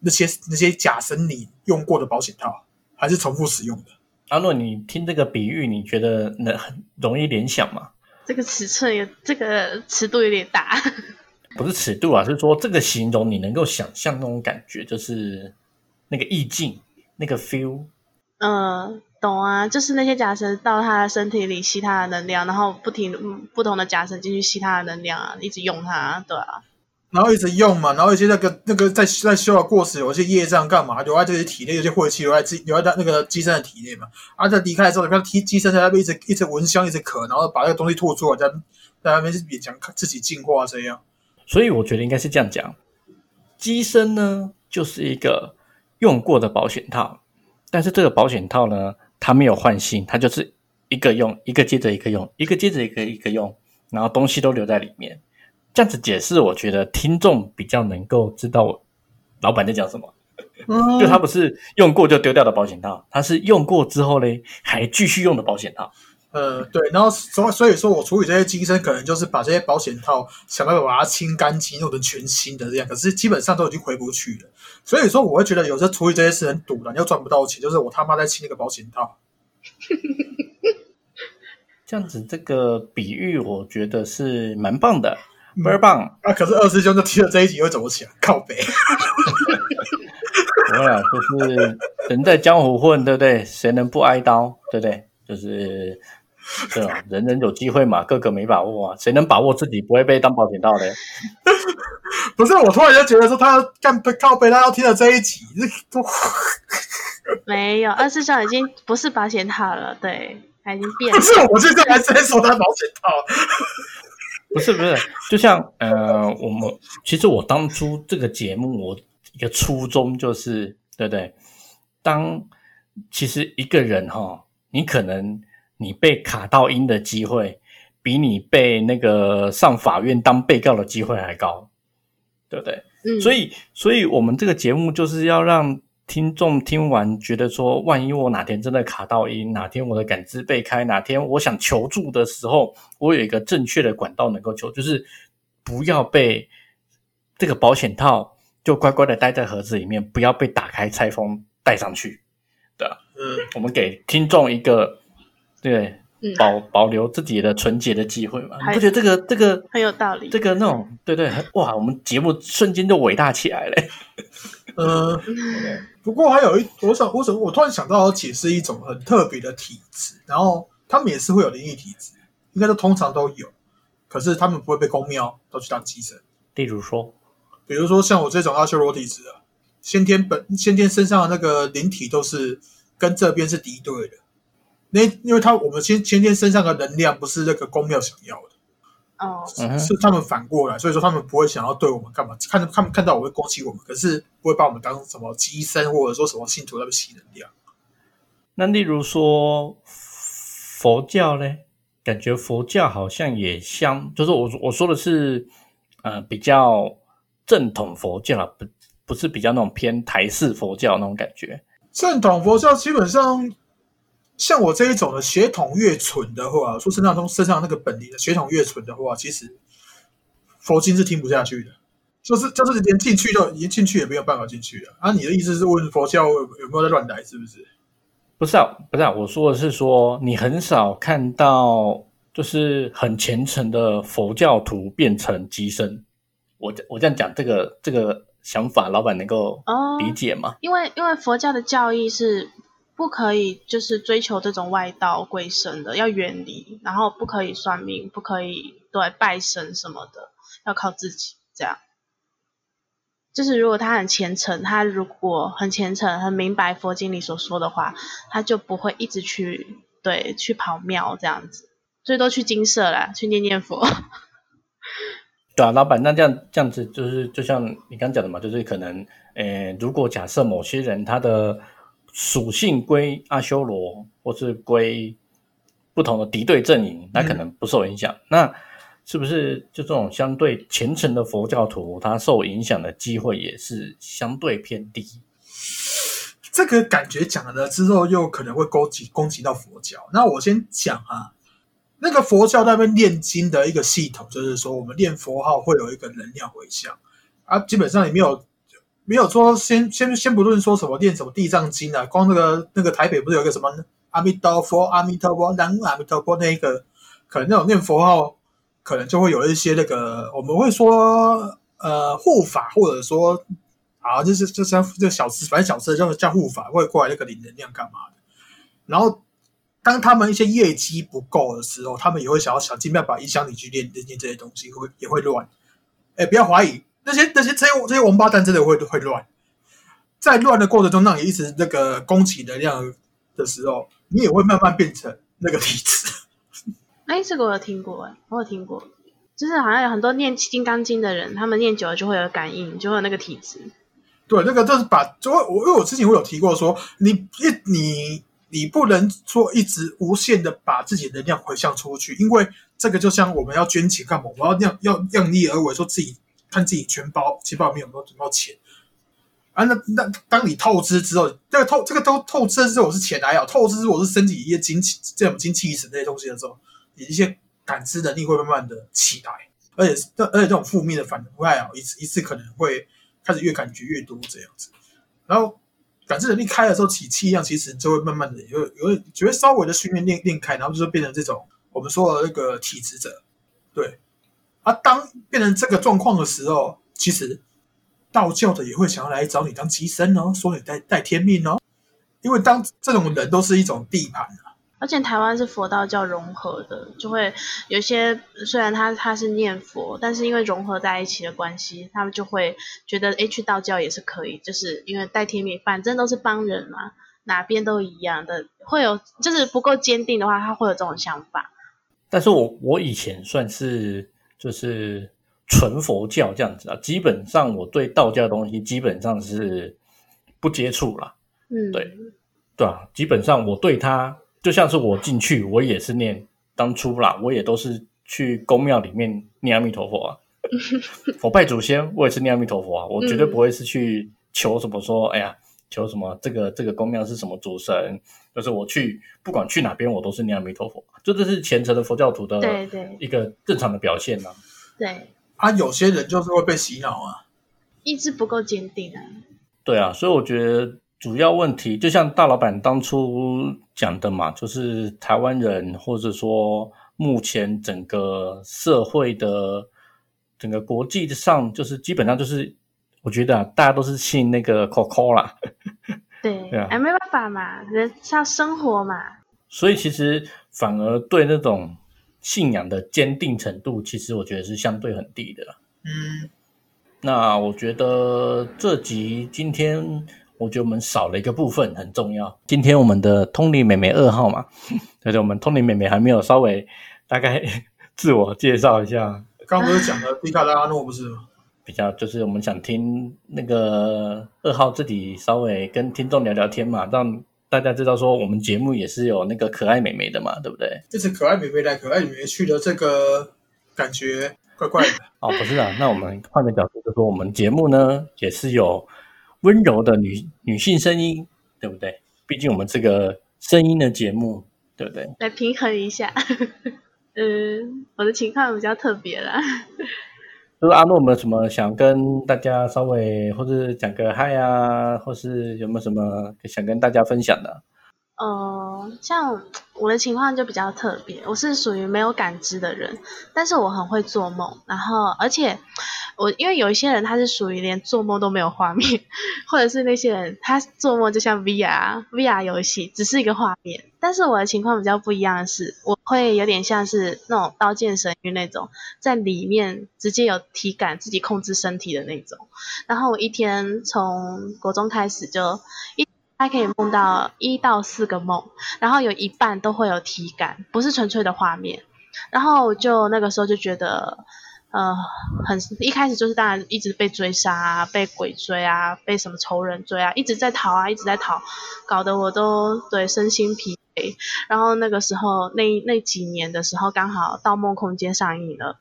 Speaker 2: 那些那些假神你用过的保险套，还是重复使用的。
Speaker 1: 阿诺，你听这个比喻，你觉得能很容易联想吗？
Speaker 3: 这个尺寸有这个尺度有点大。
Speaker 1: 不是尺度啊，是说这个形容你能够想象那种感觉，就是那个意境，那个 feel。
Speaker 3: 嗯，懂啊，就是那些假神到他的身体里吸他的能量，然后不停嗯不同的假神进去吸他的能量啊，一直用它，对啊。
Speaker 2: 然后一直用嘛，然后一些那个那个在在修的过时，有一些业障干嘛留在这些体内，有些晦气留在自留在那个机身的体内嘛。啊，在离开之后，你看机机身在那边一直一直闻香，一直咳，然后把那个东西吐出来，在在那边是勉强自己净化这样。
Speaker 1: 所以我觉得应该是这样讲，机身呢就是一个用过的保险套，但是这个保险套呢，它没有换新，它就是一个用，一个接着一个用，一个接着一个一个用，然后东西都留在里面。这样子解释，我觉得听众比较能够知道老板在讲什么。
Speaker 2: 嗯
Speaker 1: 就它不是用过就丢掉的保险套，它是用过之后嘞还继续用的保险套。
Speaker 2: 呃，对，然后所所以说我处理这些机身，可能就是把这些保险套想办法把它清干净，弄成全新的这样，可是基本上都已经回不去了。所以说，我会觉得有时候处理这些事很堵然，又赚不到钱，就是我他妈在清那个保险套。
Speaker 1: 这样子这个比喻，我觉得是蛮棒的，倍儿棒。
Speaker 2: 啊，可是二师兄就听了这一集会走不起来，靠北。
Speaker 1: 我俩就是人在江湖混，对不对？谁能不挨刀，对不对？就是对吧？人人有机会嘛，个个没把握啊。谁能把握自己不会被当保险套的？
Speaker 2: 不是，我突然就觉得说他干靠背，他要听了这一集，
Speaker 3: 没有，二师兄已经不是保险套了，对，他已经变了
Speaker 2: 不。是，我现在还在说他保险套。
Speaker 1: 不是不是，就像呃，我们其实我当初这个节目，我一个初衷就是，对不对？当其实一个人哈、你可能你被卡到音的机会，比你被那个上法院当被告的机会还高，对不对？
Speaker 3: 嗯，
Speaker 1: 所以，所以我们这个节目就是要让听众听完觉得说，万一我哪天真的卡到音，哪天我的感知被开，哪天我想求助的时候，我有一个正确的管道能够求，就是不要被这个保险套就乖乖的待在盒子里面，不要被打开拆封带上去。对啊，
Speaker 2: 嗯，
Speaker 1: 我们给听众一个对
Speaker 3: 嗯
Speaker 1: 保保留自己的纯洁的机会嘛？你
Speaker 3: 还
Speaker 1: 不觉得这个这个
Speaker 3: 很有道理。
Speaker 1: 这个那种对对哇，我们节目瞬间就伟大起来了。
Speaker 2: 呃，不过还有一，我想，我想，我突然想到要解释一种很特别的体质，然后他们也是会有灵异体质，应该都通常都有，可是他们不会被公庙都去当祭神。
Speaker 1: 例如说，
Speaker 2: 比如说像我这种阿修罗体质的，先天本先天身上的那个灵体都是跟这边是敌对的，那因为他我们先先天身上的能量不是那个公庙想要的。
Speaker 3: 哦，
Speaker 2: 是他们反过来，所以说他们不会想要对我们干嘛，看他们看到我会攻击我们，可是不会把我们当什么机身或者说什么信徒在那边吸能量。
Speaker 1: 那例如说佛教呢，感觉佛教好像也像，就是我我说的是呃比较正统佛教了，不不是比较那种偏台式佛教那种感觉。
Speaker 2: 正统佛教基本上，像我这一种的血统越纯的话，说身上中身上那个本领的血统越纯的话，其实佛经是听不下去的，就是就是连进去都连进去也没有办法进去的。啊，你的意思是问佛教有有没有在乱来，是不是？
Speaker 1: 不是啊，不是啊，我说的是说你很少看到就是很虔诚的佛教徒变成机身。我我这样讲，这个这个想法，老板能够
Speaker 3: 哦，
Speaker 1: 理解吗？
Speaker 3: 因为因为佛教的教义是不可以就是追求这种外道鬼神的，要远离，然后不可以算命，不可以对拜神什么的，要靠自己这样。就是如果他很虔诚，他如果很虔诚，很明白佛经里所说的话，他就不会一直去对去跑庙这样子，最多去金色啦，去念念佛。
Speaker 1: 对啊，老板，那这样这样子就是就像你刚讲的嘛，就是可能，呃，如果假设某些人他的属性归阿修罗，或是归不同的敌对阵营，那可能不受影响。那是不是就这种相对虔诚的佛教徒，他受影响的机会也是相对偏低？
Speaker 2: 这个感觉讲了之后，又可能会攻击攻击到佛教。那我先讲啊，那个佛教那边念经的一个系统，就是说我们念佛号会有一个能量回向啊，基本上也没有没有说先先先不论说什么念什么地藏经啊，光那个那个台北不是有一个什么阿弥陀佛阿弥陀佛南无阿弥陀佛那个，可能那种念佛号，可能就会有一些那个我们会说呃护法，或者说啊就是就像这个小吃，反正小吃就叫护法，会过来那个领能量干嘛的，然后。当他们一些业绩不够的时候，他们也会想要想尽办法影响你去练练这些东西，会也会乱。哎，不要怀疑那些那些这些这些王八蛋真的会会乱。在乱的过程中，让你一直那个供给能量的时候，你也会慢慢变成那个体质。
Speaker 3: 哎，这个我有听过，哎，我有听过，就是好像有很多念金刚经的人，他们念久了就会有感应，就会有那个体质。
Speaker 2: 对，那个就是把，就我因为我之前我有提过说，你一你。你不能说一直无限的把自己的能量回向出去，因为这个就像我们要捐钱干嘛？我要量要量力而为，说自己看自己钱包钱包里面有没有存到钱啊？那那当你透支之后，这个透这个都透支之后是钱还好，透支之后是身体一些精气这种精气神这些东西的时候，你一些感知能力会慢慢的起来，而且这而且这种负面的反应啊，一次一次可能会开始越感觉越多这样子，然后。感知能力开的时候，起气量其实就会慢慢的有有觉得稍微的训练练练开，然后就变成这种我们说的那个体质者。对，啊，当变成这个状况的时候，其实道教的也会想要来找你当机身哦，说你带带天命哦，因为当这种人都是一种地盘啊。
Speaker 3: 而且台湾是佛道教融合的，就会有些虽然他他是念佛，但是因为融合在一起的关系，他们就会觉得诶去道教也是可以，就是因为带天命，反正都是帮人嘛，哪边都一样的，会有就是不够坚定的话，他会有这种想法。
Speaker 1: 但是我我以前算是就是纯佛教这样子啊，基本上我对道教的东西基本上是不接触了。
Speaker 3: 嗯，
Speaker 1: 对对啊，基本上我对他。就像是我进去，我也是念当初啦，我也都是去宫庙里面念阿弥陀佛啊。我拜祖先，我也是念阿弥陀佛啊。我绝对不会是去求什么说，哎呀，求什么这个这个宫庙是什么主神，就是我去不管去哪边，我都是念阿弥陀佛。就这是虔诚的佛教徒的一个正常的表现呢。
Speaker 3: 对
Speaker 2: 啊，有些人就是会被洗脑啊，
Speaker 3: 意志不够坚定啊。
Speaker 1: 对啊，所以我觉得。主要问题就像大老板当初讲的嘛，就是台湾人或者说目前整个社会的整个国际上，就是基本上就是，我觉得啊，大家都是信那个 Coco 啦。
Speaker 3: 对，哎，没办法嘛，人像生活嘛。
Speaker 1: 所以其实反而对那种信仰的坚定程度，其实我觉得是相对很低的。
Speaker 2: 嗯，
Speaker 1: 那我觉得这集今天。我觉得我们少了一个部分很重要。今天我们的通灵妹妹二号嘛，对对，我们通灵妹妹还没有稍微大概 自我介绍一下。
Speaker 2: 刚刚不是讲了皮卡拉诺不是吗？
Speaker 1: 比较就是我们想听那个二号自己稍微跟听众聊聊天嘛，让大家知道说我们节目也是有那个可爱美眉的嘛，对不对？
Speaker 2: 这次可爱美眉来可爱妹妹去的这个感觉怪怪的。
Speaker 1: 哦，不是啊，那我们换个角度，就说我们节目呢也是有。温柔的女女性声音，对不对？毕竟我们这个声音的节目，对不对？
Speaker 3: 来平衡一下。嗯，我的情况比较特别啦。
Speaker 1: 就是阿诺，有没有什么想跟大家稍微，或者讲个嗨啊，或是有没有什么想跟大家分享的？
Speaker 3: 呃，像我的情况就比较特别，我是属于没有感知的人，但是我很会做梦，然后而且我因为有一些人他是属于连做梦都没有画面，或者是那些人他做梦就像 VR VR 游戏，只是一个画面，但是我的情况比较不一样的是，我会有点像是那种刀剑神域那种，在里面直接有体感，自己控制身体的那种，然后我一天从国中开始就一。他可以梦到一到四个梦，然后有一半都会有体感，不是纯粹的画面。然后就那个时候就觉得，呃，很一开始就是当然一直被追杀啊，被鬼追啊，被什么仇人追啊，一直在逃啊，一直在逃，搞得我都对身心疲惫。然后那个时候那那几年的时候，刚好《盗梦空间》上映了，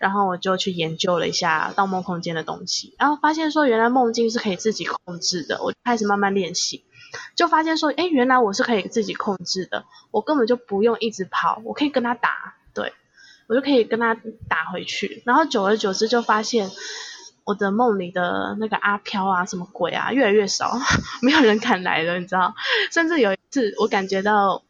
Speaker 3: 然后我就去研究了一下《盗梦空间》的东西，然后发现说原来梦境是可以自己控制的，我就开始慢慢练习。就发现说，哎，原来我是可以自己控制的，我根本就不用一直跑，我可以跟他打，对我就可以跟他打回去。然后久而久之就发现，我的梦里的那个阿飘啊，什么鬼啊，越来越少，没有人敢来了，你知道？甚至有一次，我感觉到。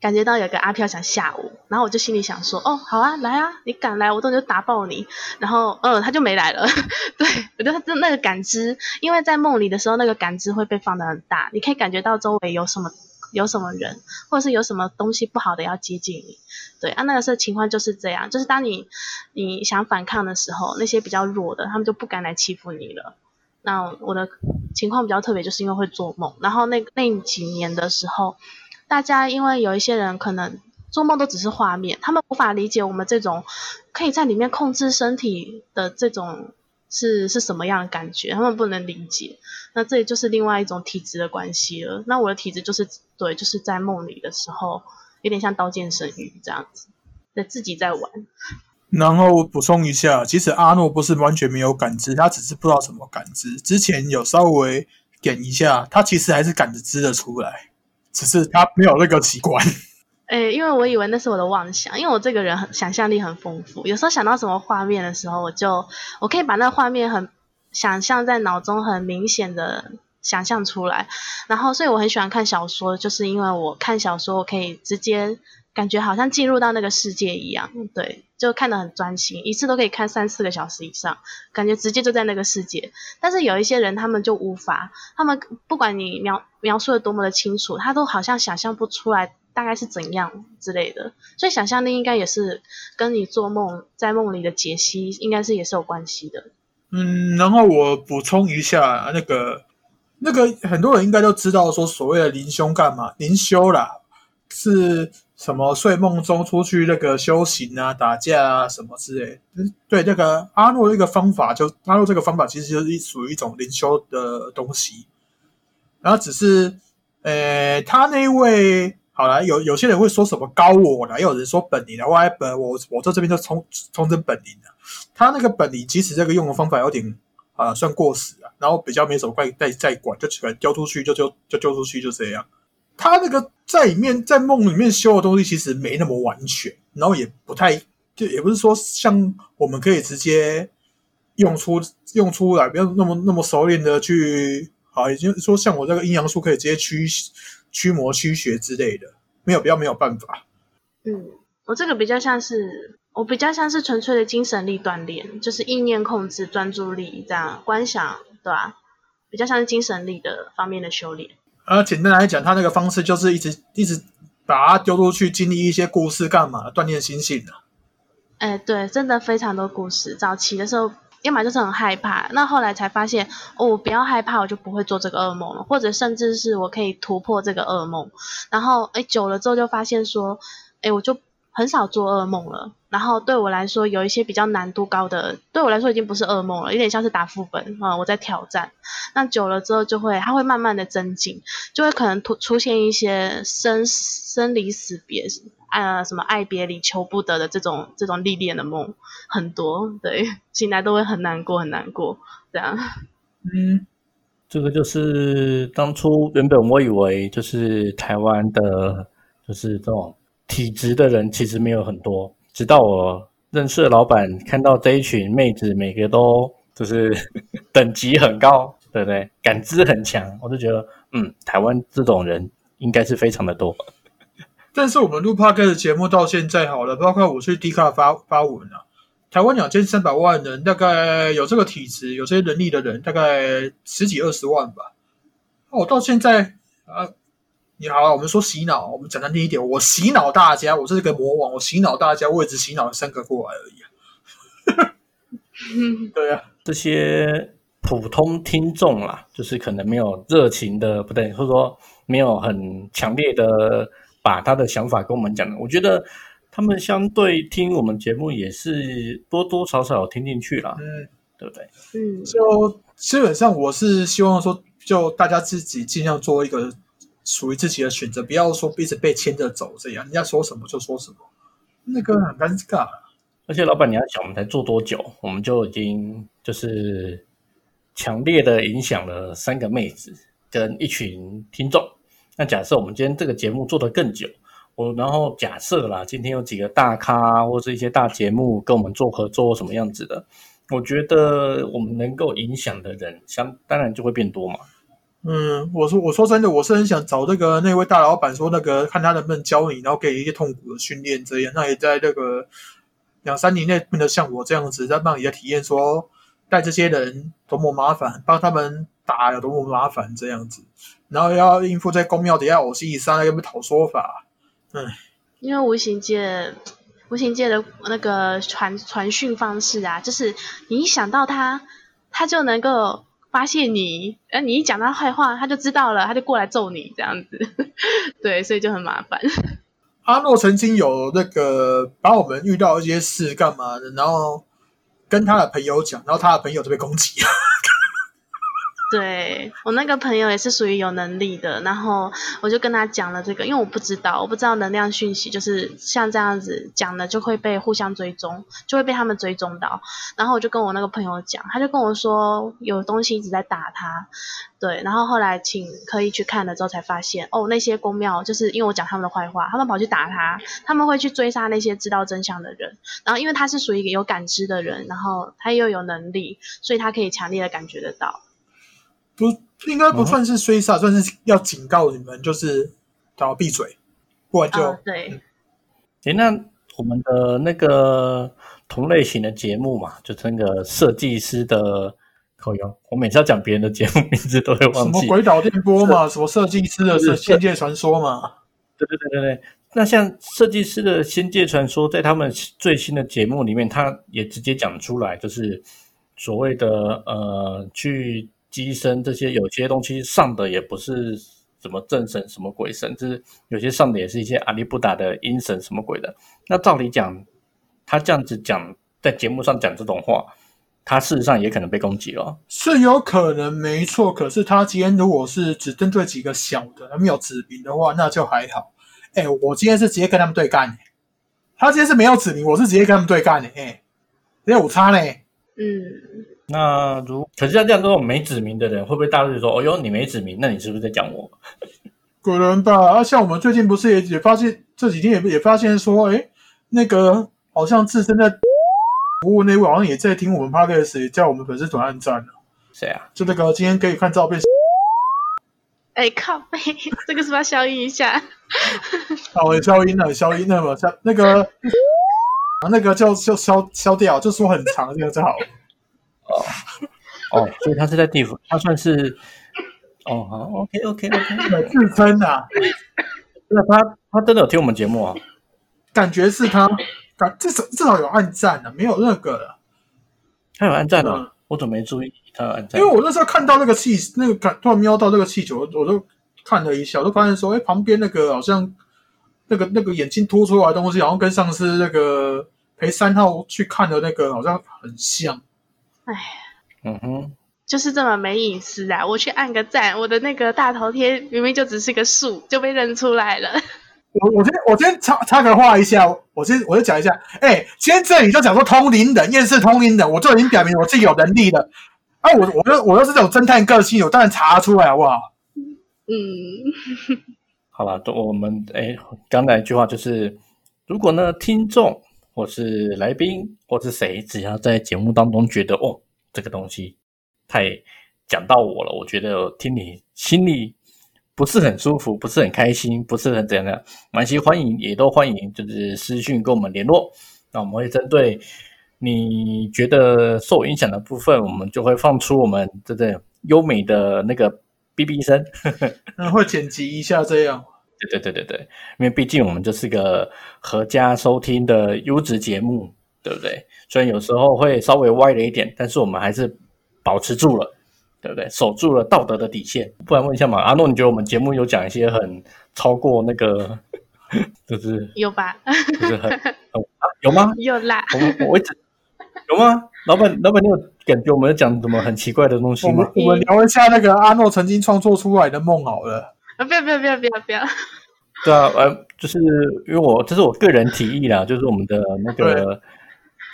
Speaker 3: 感觉到有个阿飘想吓我，然后我就心里想说，哦，好啊，来啊，你敢来，我都就打爆你。然后，嗯，他就没来了。对我觉得那个感知，因为在梦里的时候，那个感知会被放得很大，你可以感觉到周围有什么有什么人，或者是有什么东西不好的要接近你。对啊，那个时候情况就是这样，就是当你你想反抗的时候，那些比较弱的，他们就不敢来欺负你了。那我的情况比较特别，就是因为会做梦，然后那那几年的时候。大家因为有一些人可能做梦都只是画面，他们无法理解我们这种可以在里面控制身体的这种是是什么样的感觉，他们不能理解。那这里就是另外一种体质的关系了。那我的体质就是对，就是在梦里的时候，有点像刀剑神域这样子，在自己在玩。
Speaker 2: 然后补充一下，其实阿诺不是完全没有感知，他只是不知道什么感知。之前有稍微点一下，他其实还是感知的出来。只是他没有那个习惯，
Speaker 3: 诶，因为我以为那是我的妄想，因为我这个人很想象力很丰富，有时候想到什么画面的时候，我就我可以把那画面很想象在脑中很明显的想象出来，然后所以我很喜欢看小说，就是因为我看小说我可以直接。感觉好像进入到那个世界一样，对，就看得很专心，一次都可以看三四个小时以上，感觉直接就在那个世界。但是有一些人他们就无法，他们不管你描描述的多么的清楚，他都好像想象不出来大概是怎样之类的。所以想象力应该也是跟你做梦在梦里的解析，应该是也是有关系的。
Speaker 2: 嗯，然后我补充一下，那个那个很多人应该都知道，说所谓的灵修干嘛？灵修啦，是。什么睡梦中出去那个修行啊、打架啊什么之类，对那个阿诺这个方法，就阿诺这个方法其实就是属于一种灵修的东西。然后只是，呃，他那位好了，有有些人会说什么高我了，也有人说本灵的，我本我我在这边就充充真本灵的。他那个本灵其实这个用的方法有点啊算过时了，然后比较没什么怪再再管，就只管丢出去就就就丢出去就这样。他那个在里面在梦里面修的东西其实没那么完全，然后也不太就也不是说像我们可以直接用出用出来，不要那么那么熟练的去好，也就是说像我这个阴阳术可以直接驱驱魔驱邪之类的，没有比较没有办法。
Speaker 3: 嗯，我这个比较像是我比较像是纯粹的精神力锻炼，就是意念控制、专注力这样观想，对吧？比较像是精神力的方面的修炼。
Speaker 2: 呃，简单来讲，他那个方式就是一直一直把它丢出去，经历一些故事，干嘛锻炼心性的？
Speaker 3: 哎，对，真的非常多故事。早期的时候，要么就是很害怕，那后来才发现，哦，我不要害怕，我就不会做这个噩梦了，或者甚至是我可以突破这个噩梦。然后，哎，久了之后就发现说，哎，我就。很少做噩梦了，然后对我来说有一些比较难度高的，对我来说已经不是噩梦了，有点像是打副本啊，我在挑战。那久了之后就会，它会慢慢的增进，就会可能突出现一些生生离死别啊，什么爱别离求不得的这种这种历练的梦很多，对，醒来都会很难过很难过这样。
Speaker 1: 嗯，这个就是当初原本我以为就是台湾的，就是这种。体质的人其实没有很多，直到我认识的老板看到这一群妹子，每个都就是 等级很高，对不对？感知很强，我就觉得，嗯，台湾这种人应该是非常的多。
Speaker 2: 但是我们录 podcast 节目到现在好了，包括我去 D 卡发发文啊，台湾两千三百万人，大概有这个体质、有这些能力的人，大概十几二十万吧。我到现在啊，你好，我们说洗脑，我们讲难听一点，我洗脑大家，我是个魔王，我洗脑大家，我也只洗脑了三个过来而已啊。对啊，
Speaker 1: 这些普通听众啦，就是可能没有热情的，不对，或者说没有很强烈的把他的想法跟我们讲的，我觉得他们相对听我们节目也是多多少少有听进去了，
Speaker 2: 嗯，
Speaker 1: 对不对？
Speaker 3: 嗯，
Speaker 2: 就基本上我是希望说，就大家自己尽量做一个属于自己的选择，不要说一直被牵着走这样，人家说什么就说什么，那个很尴尬。
Speaker 1: 而且老板，你要想，我们才做多久，我们就已经就是强烈的影响了三个妹子跟一群听众。那假设我们今天这个节目做得更久，我然后假设啦，今天有几个大咖或是一些大节目跟我们做合作什么样子的，我觉得我们能够影响的人，相当然就会变多嘛。
Speaker 2: 嗯，我说我说真的，我是很想找那个那位大老板说那个，看他能不能教你，然后给你一些痛苦的训练，这样，那也在那个两三年内变得像我这样子，再让你的体验说带这些人多么麻烦，帮他们打有多么麻烦这样子，然后要应付在公庙底下偶戏上，要不讨说法，嗯，
Speaker 3: 因为无形界，无形界的那个传传讯方式啊，就是你一想到他，他就能够发现你，呃，你一讲他坏话，他就知道了，他就过来揍你这样子，对，所以就很麻烦。
Speaker 2: 阿诺曾经有那个把我们遇到一些事干嘛的，然后跟他的朋友讲，然后他的朋友就被攻击。
Speaker 3: 对我那个朋友也是属于有能力的，然后我就跟他讲了这个，因为我不知道，我不知道能量讯息就是像这样子讲的就会被互相追踪，就会被他们追踪到。然后我就跟我那个朋友讲，他就跟我说有东西一直在打他，对。然后后来请可以去看了之后才发现，哦，那些公庙就是因为我讲他们的坏话，他们跑去打他，他们会去追杀那些知道真相的人。然后因为他是属于一个有感知的人，然后他又有能力，所以他可以强烈的感觉得到。
Speaker 2: 不应该不算是追杀，算是要警告你们，就是要闭嘴，不然就、
Speaker 3: 啊对，
Speaker 1: 诶，那我们的那个同类型的节目嘛，就是那个设计师的口音，我每次要讲别人的节目名字都会
Speaker 2: 什
Speaker 1: 忘记。
Speaker 2: 什么鬼岛电波嘛，什么设计师的
Speaker 1: 是《
Speaker 2: 仙界传说》嘛，
Speaker 1: 对对对对对。那像设计师的《仙界传说》，在他们最新的节目里面，他也直接讲出来，就是所谓的呃，去机身这些有些东西上的也不是什么正神、什么鬼神，就是有些上的也是一些阿里不达的阴神什么鬼的。那照理讲，他这样子讲，在节目上讲这种话，他事实上也可能被攻击了。
Speaker 2: 是有可能没错。可是他今天如果是只针对几个小的，没有指名的话，那就还好。哎，我今天是直接跟他们对干、欸，他今天是没有指名，我是直接跟他们对干的、欸，哎，有差呢。
Speaker 3: 嗯，
Speaker 1: 那如可是像这样这种没指名的人，会不会大家就说：“哦哟，你没指名，那你是不是在讲我
Speaker 2: 可能吧。啊，像我们最近不是也也发现这几天也也发现说，哎，那个好像自身在服务那位好像也在听我们 podcast，也叫我们粉丝团按赞了。？”
Speaker 1: 谁啊？
Speaker 2: 就那个今天可以看照片，
Speaker 3: 哎靠背，这个是不是要消音一下？
Speaker 2: 哦，消音了，消音了嘛，消那个啊那个就就消消掉，就说很长这样就好了。
Speaker 1: 哦哦，所以他是在地府，他算是哦，好，OK OK OK。
Speaker 2: 自称啊，
Speaker 1: 那他他真的有听我们节目啊？
Speaker 2: 感觉是他，感至少至少有暗赞的、没有那个了。
Speaker 1: 他有暗赞
Speaker 2: 嗯
Speaker 1: 哦，我怎么没注意他有暗赞？
Speaker 2: 因为我那时候看到那个气，那个感突然瞄到那个气球，我我都看了一下，我都发现说，哎，旁边那个好像那个那个眼睛凸出来的东西，好像跟上次那个陪三号去看的那个好像很像。
Speaker 3: 哎，
Speaker 1: 嗯哼，
Speaker 3: 就是这么没隐私啊！我去按个赞，我的那个大头贴明明就只是个树，就被认出来了。
Speaker 2: 我我先我先插插个话一下，我先我就讲一下，哎，今天这里就讲说通灵人，验世通灵人，我就已经表明我自己有能力了。啊，我我又我又是这种侦探个性，我当然查得出来，好不好？
Speaker 3: 嗯，
Speaker 1: 好了，都我们哎，刚才一句话就是，如果呢听众或是来宾或是谁，只要在节目当中觉得哦这个东西太讲到我了，我觉得听你心里不是很舒服，不是很开心，不是很怎样的，蛮系欢迎，也都欢迎，就是私讯跟我们联络。那我们会针对你觉得受影响的部分，我们就会放出我们这个优美的那个哔哔声，
Speaker 2: 然后剪辑一下这样。
Speaker 1: 对对对对对，因为毕竟我们这是个合家收听的优质节目，对不对？虽然有时候会稍微歪了一点，但是我们还是保持住了，对不对？守住了道德的底线。不然问一下嘛，阿诺，你觉得我们节目有讲一些很超过那个，就是
Speaker 3: 有吧？
Speaker 1: 就是很很啊，有吗？
Speaker 3: 有啦。
Speaker 1: 我我一直 有吗？老板，老板，你有感觉我们讲什么很奇怪的东西
Speaker 2: 我们
Speaker 1: 吗？
Speaker 2: 我们聊一下那个阿诺曾经创作出来的梦好了。
Speaker 3: 啊！不要不要不要不要不要！
Speaker 1: 对啊，呃，就是因为我这是我个人提议啦，就是我们的那个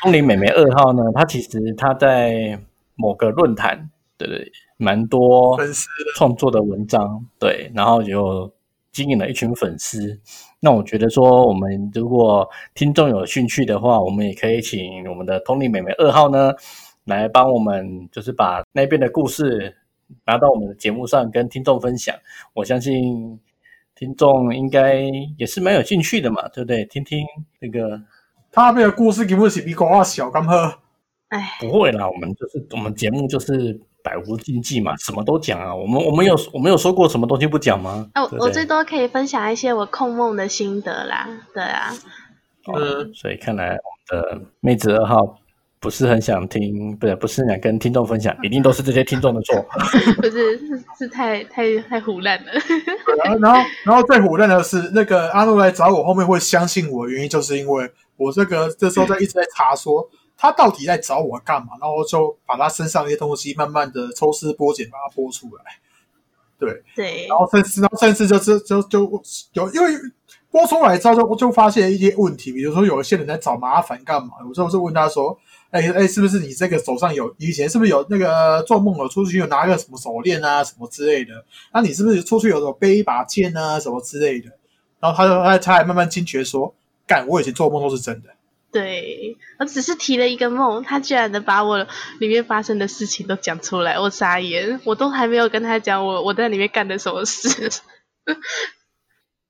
Speaker 1: 风铃美眉二号呢，她其实她在某个论坛，对对，蛮多
Speaker 2: 粉丝
Speaker 1: 创作的文章，对，然后有经营了一群粉丝。那我觉得说，我们如果听众有兴趣的话，我们也可以请我们的通灵美眉二号呢，来帮我们，就是把那边的故事拿到我们的节目上跟听众分享。我相信听众应该也是蛮有兴趣的嘛，对不对？听听那个
Speaker 2: 他那边的故事根本是比狗啊小，刚喝。
Speaker 3: 哎，
Speaker 1: 不会啦，我们就是我们节目就是百无禁忌嘛，什么都讲啊。我们我们有我们有说过什么东西不讲吗？
Speaker 3: 哦，
Speaker 1: 对对
Speaker 3: 我最多可以分享一些我控梦的心得啦。对啊，
Speaker 1: 哦，所以看来我们的妹子二号不是很想听，不是不是很想跟听众分享，一定都是这些听众的错。
Speaker 3: 不是是是太太太胡乱了。
Speaker 2: 然后，然后，然后最胡乱的是，那个阿诺来找我，后面会相信我的原因，就是因为我这个这时候在一直在查说他到底在找我干嘛，然后就把他身上一些东西慢慢的抽丝剥茧，把它剥出来。对，
Speaker 3: 对
Speaker 2: 然后甚至，然后甚至就是就就有，因为播出来之后就就发现一些问题，比如说有一些人在找麻烦干嘛？我就是问他说：“哎哎，是不是你这个手上有以前是不是有那个做梦了出去有拿个什么手链啊什么之类的？那你是不是出去有有背一把剑啊什么之类的？”然后他就他他还慢慢惊觉说：“干，我以前做梦都是真的。
Speaker 3: 对，我只是提了一个梦，他居然能把我里面发生的事情都讲出来，我傻眼，我都还没有跟他讲我我在里面干的什么事。”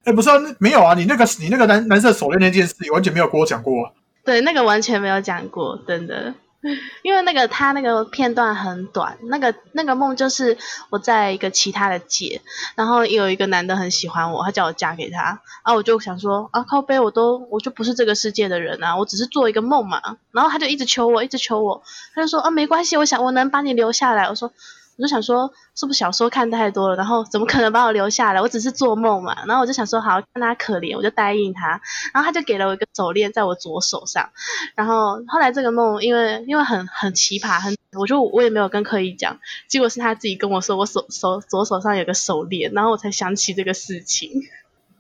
Speaker 2: 哎，不是啊，那没有啊，你那个你那个蓝蓝色手链那件事，你完全没有跟我讲过啊。
Speaker 3: 对，那个完全没有讲过，真的。因为那个他那个片段很短，那个那个梦就是我在一个其他的界，然后有一个男的很喜欢我，他叫我嫁给他，啊，我就想说啊，靠背我都我就不是这个世界的人啊，我只是做一个梦嘛，然后他就一直求我，一直求我，他就说啊，没关系，我想我能把你留下来，我说。我就想说，是不是小说看太多了？然后怎么可能把我留下来？我只是做梦嘛。然后我就想说，好，看他可怜，我就答应他。然后他就给了我一个手链在我左手上。然后后来这个梦，因为因为很很奇葩，很我就我也没有跟刻意讲，结果是他自己跟我说，我手手左手上有个手链，然后我才想起这个事情。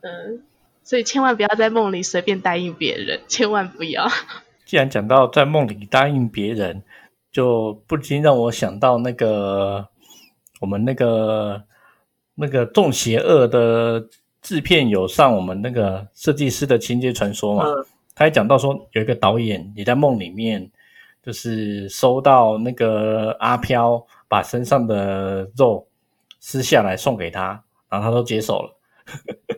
Speaker 3: 嗯，所以千万不要在梦里随便答应别人，千万不要。
Speaker 1: 既然讲到在梦里答应别人，就不禁让我想到那个我们那个那个重邪恶的制片有上我们那个设计师的情节传说嘛，
Speaker 2: 嗯
Speaker 1: 他还讲到说有一个导演也在梦里面，就是收到那个阿飘把身上的肉撕下来送给他，然后他都接受了。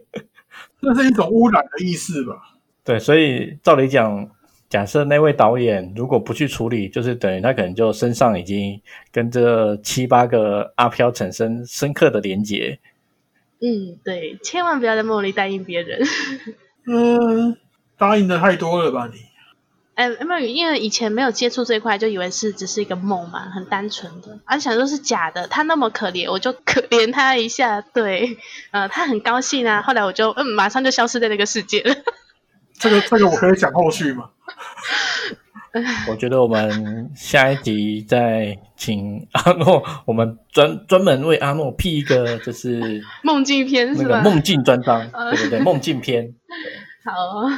Speaker 2: 这是一种污染的意思吧？
Speaker 1: 对，所以照理讲，假设那位导演如果不去处理，就是等于他可能就身上已经跟这七八个阿飘产生深刻的连结。
Speaker 3: 嗯，对，千万不要在梦里答应别人。
Speaker 2: 嗯，答应的太多了吧你？
Speaker 3: 哎，没有，因为以前没有接触这一块，就以为是只是一个梦嘛，很单纯的，而、想说是假的。他那么可怜，我就可怜他一下。对，呃，他很高兴啊。后来我就嗯，马上就消失在那个世界了。
Speaker 2: 这个这个我可以讲后续吗？
Speaker 1: 我觉得我们下一集再请阿诺，我们专专门为阿诺辟一个就是
Speaker 3: 梦境篇
Speaker 1: 那
Speaker 3: 是吧？
Speaker 1: 个梦境专章，
Speaker 3: 呃
Speaker 1: 对对对，梦境篇。
Speaker 3: 好哦，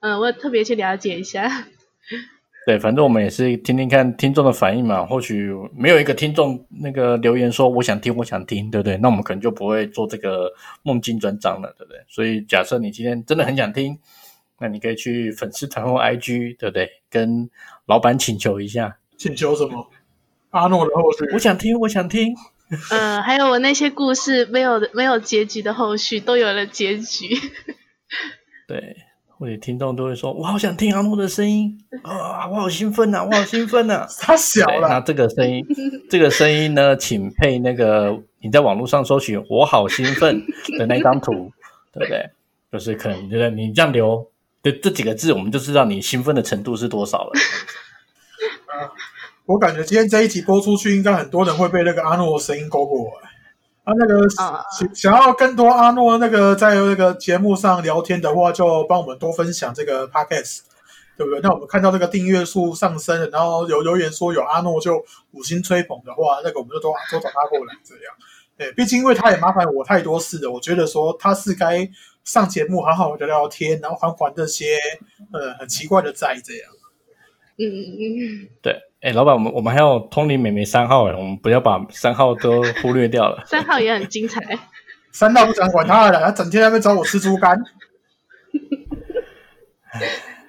Speaker 3: 嗯，我特别去了解一下。
Speaker 1: 对，反正我们也是听听看听众的反应嘛。或许没有一个听众那个留言说我想听，我想听，对不对？那我们可能就不会做这个梦境专章了，对不对？所以假设你今天真的很想听，那你可以去粉丝团或 IG，对不对？跟老板请求一下，
Speaker 2: 请求什么？阿诺的后续
Speaker 1: 我想听，我想听。
Speaker 3: 呃，还有我那些故事没有的没有结局的后续都有了结局。
Speaker 1: 对，我的听众都会说：“我好想听阿诺的声音啊，我好兴奋呐，我好兴奋呐。”
Speaker 2: 他小
Speaker 1: 了，那
Speaker 2: 了，
Speaker 1: 这个声音，这个声音呢，请配那个你在网络上搜寻“我好兴奋”的那张图，对不对？就是可能觉得你这样留的这几个字，我们就知道你兴奋的程度是多少了。
Speaker 2: 我感觉今天这一集播出去，应该很多人会被那个阿诺的声音勾过来。啊，那个
Speaker 3: 啊
Speaker 2: 想想要更多阿诺那个在那个节目上聊天的话，就帮我们多分享这个 podcast，对不对？那我们看到这个订阅数上升了，然后有留言说有阿诺就五星吹捧的话，那个我们就多多找他过来这样。对，毕竟因为他也麻烦我太多事了，我觉得说他是该上节目好好的聊聊天，然后还还这些呃很奇怪的债这样。
Speaker 3: 嗯嗯嗯
Speaker 1: 对，哎，老板，我们我们还有通灵美眉三号，哎，我们不要把三号都忽略掉了
Speaker 3: 嗯。三号也很精彩。
Speaker 2: 三号不想管他了，他整天在那边找我吃猪肝。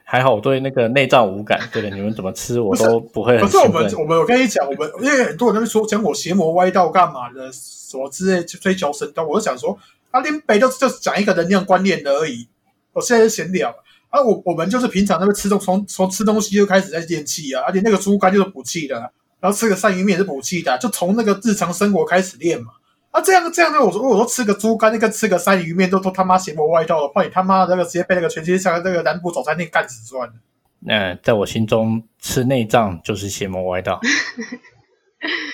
Speaker 1: 还好我对那个内脏无感，对的，你们怎么吃我都不会
Speaker 2: 可是我。们我们我跟你讲，我们因为很多人都说讲我邪魔歪道干嘛的，什么之类追求神道，我就想说，啊，林北就就是讲一个能量观念的而已。我现在是闲聊啊，我我们就是平常那边吃东从从吃东西就开始在练气啊，而且那个猪肝就是补气的啊，然后吃个鳝鱼面也是补气的啊，就从那个日常生活开始练嘛。啊，这样这样呢，我说我说吃个猪肝，那个吃个鳝鱼面都都他妈邪魔歪道了，怕，你他妈那个直接被那个全天下那个南部早餐店干死算了。
Speaker 1: 那、在我心中，吃内脏就是邪魔歪道。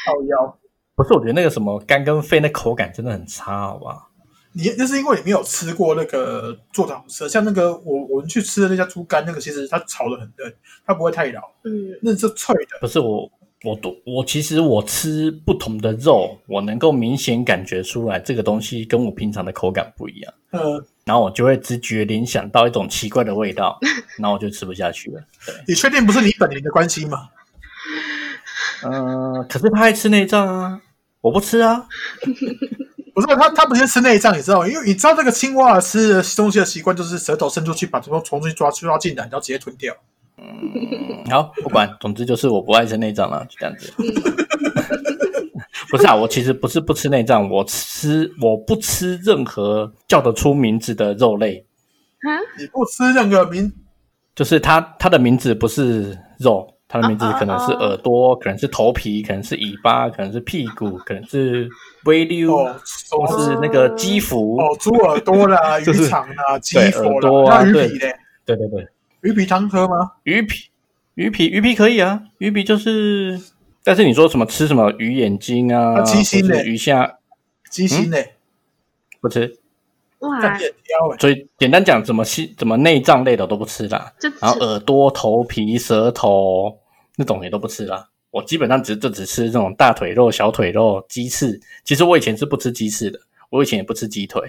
Speaker 2: 靠腰。
Speaker 1: 不是，我觉得那个什么肝跟肺那口感真的很差，好不好？
Speaker 2: 你那是因为你没有吃过那个做的好吃，像那个我我们去吃的那家猪肝，那个其实它炒的很嫩，它不会太老，
Speaker 3: 嗯
Speaker 2: 那是脆的。
Speaker 1: 不是我，我都我其实我吃不同的肉，我能够明显感觉出来这个东西跟我平常的口感不一样，
Speaker 2: 呃，
Speaker 1: 然后我就会直觉联想到一种奇怪的味道，然后我就吃不下去了。对，
Speaker 2: 你确定不是你本人的关系吗？
Speaker 1: 嗯、可是他爱吃内脏啊，我不吃啊。
Speaker 2: 不是，他他不是吃内脏，你知道吗？因为你知道这个青蛙吃的东西的习惯就是舌头伸出去把从从去抓抓进来，然后直接吞掉。
Speaker 1: 嗯，好，不管，总之就是我不爱吃内脏了，就这样子。不是啊，我其实不是不吃内脏，我吃我不吃任何叫得出名字的肉类，
Speaker 3: 啊，
Speaker 2: 你不吃任何名
Speaker 1: 就是它它的名字不是肉，它的名字可能是耳朵，可能是头皮，可能是尾巴，可能是屁股，可能是微溜，
Speaker 2: 哦，
Speaker 1: 或
Speaker 2: 手
Speaker 1: 是那个肌肤。
Speaker 2: 哦，猪耳朵啦、
Speaker 1: 就是
Speaker 2: 鱼肠啦、鸡
Speaker 1: 耳朵
Speaker 2: 啦，
Speaker 1: 啊对
Speaker 2: 那鱼皮嘞？
Speaker 1: 对对对，
Speaker 2: 鱼皮汤喝吗？
Speaker 1: 鱼皮鱼皮鱼皮可以啊，鱼皮就是，但是你说什么吃什么鱼眼睛啊，
Speaker 2: 啊鸡心
Speaker 1: 鱼虾
Speaker 2: 鸡心嘞？
Speaker 1: 不吃，
Speaker 3: 哇。
Speaker 1: 所以简单讲，怎么西怎么内脏类的都不吃啦，然后耳朵、头皮、舌头那种也都不吃啦。我基本上只就只吃这种大腿肉、小腿肉、鸡翅。其实我以前是不吃鸡翅的，我以前也不吃鸡腿，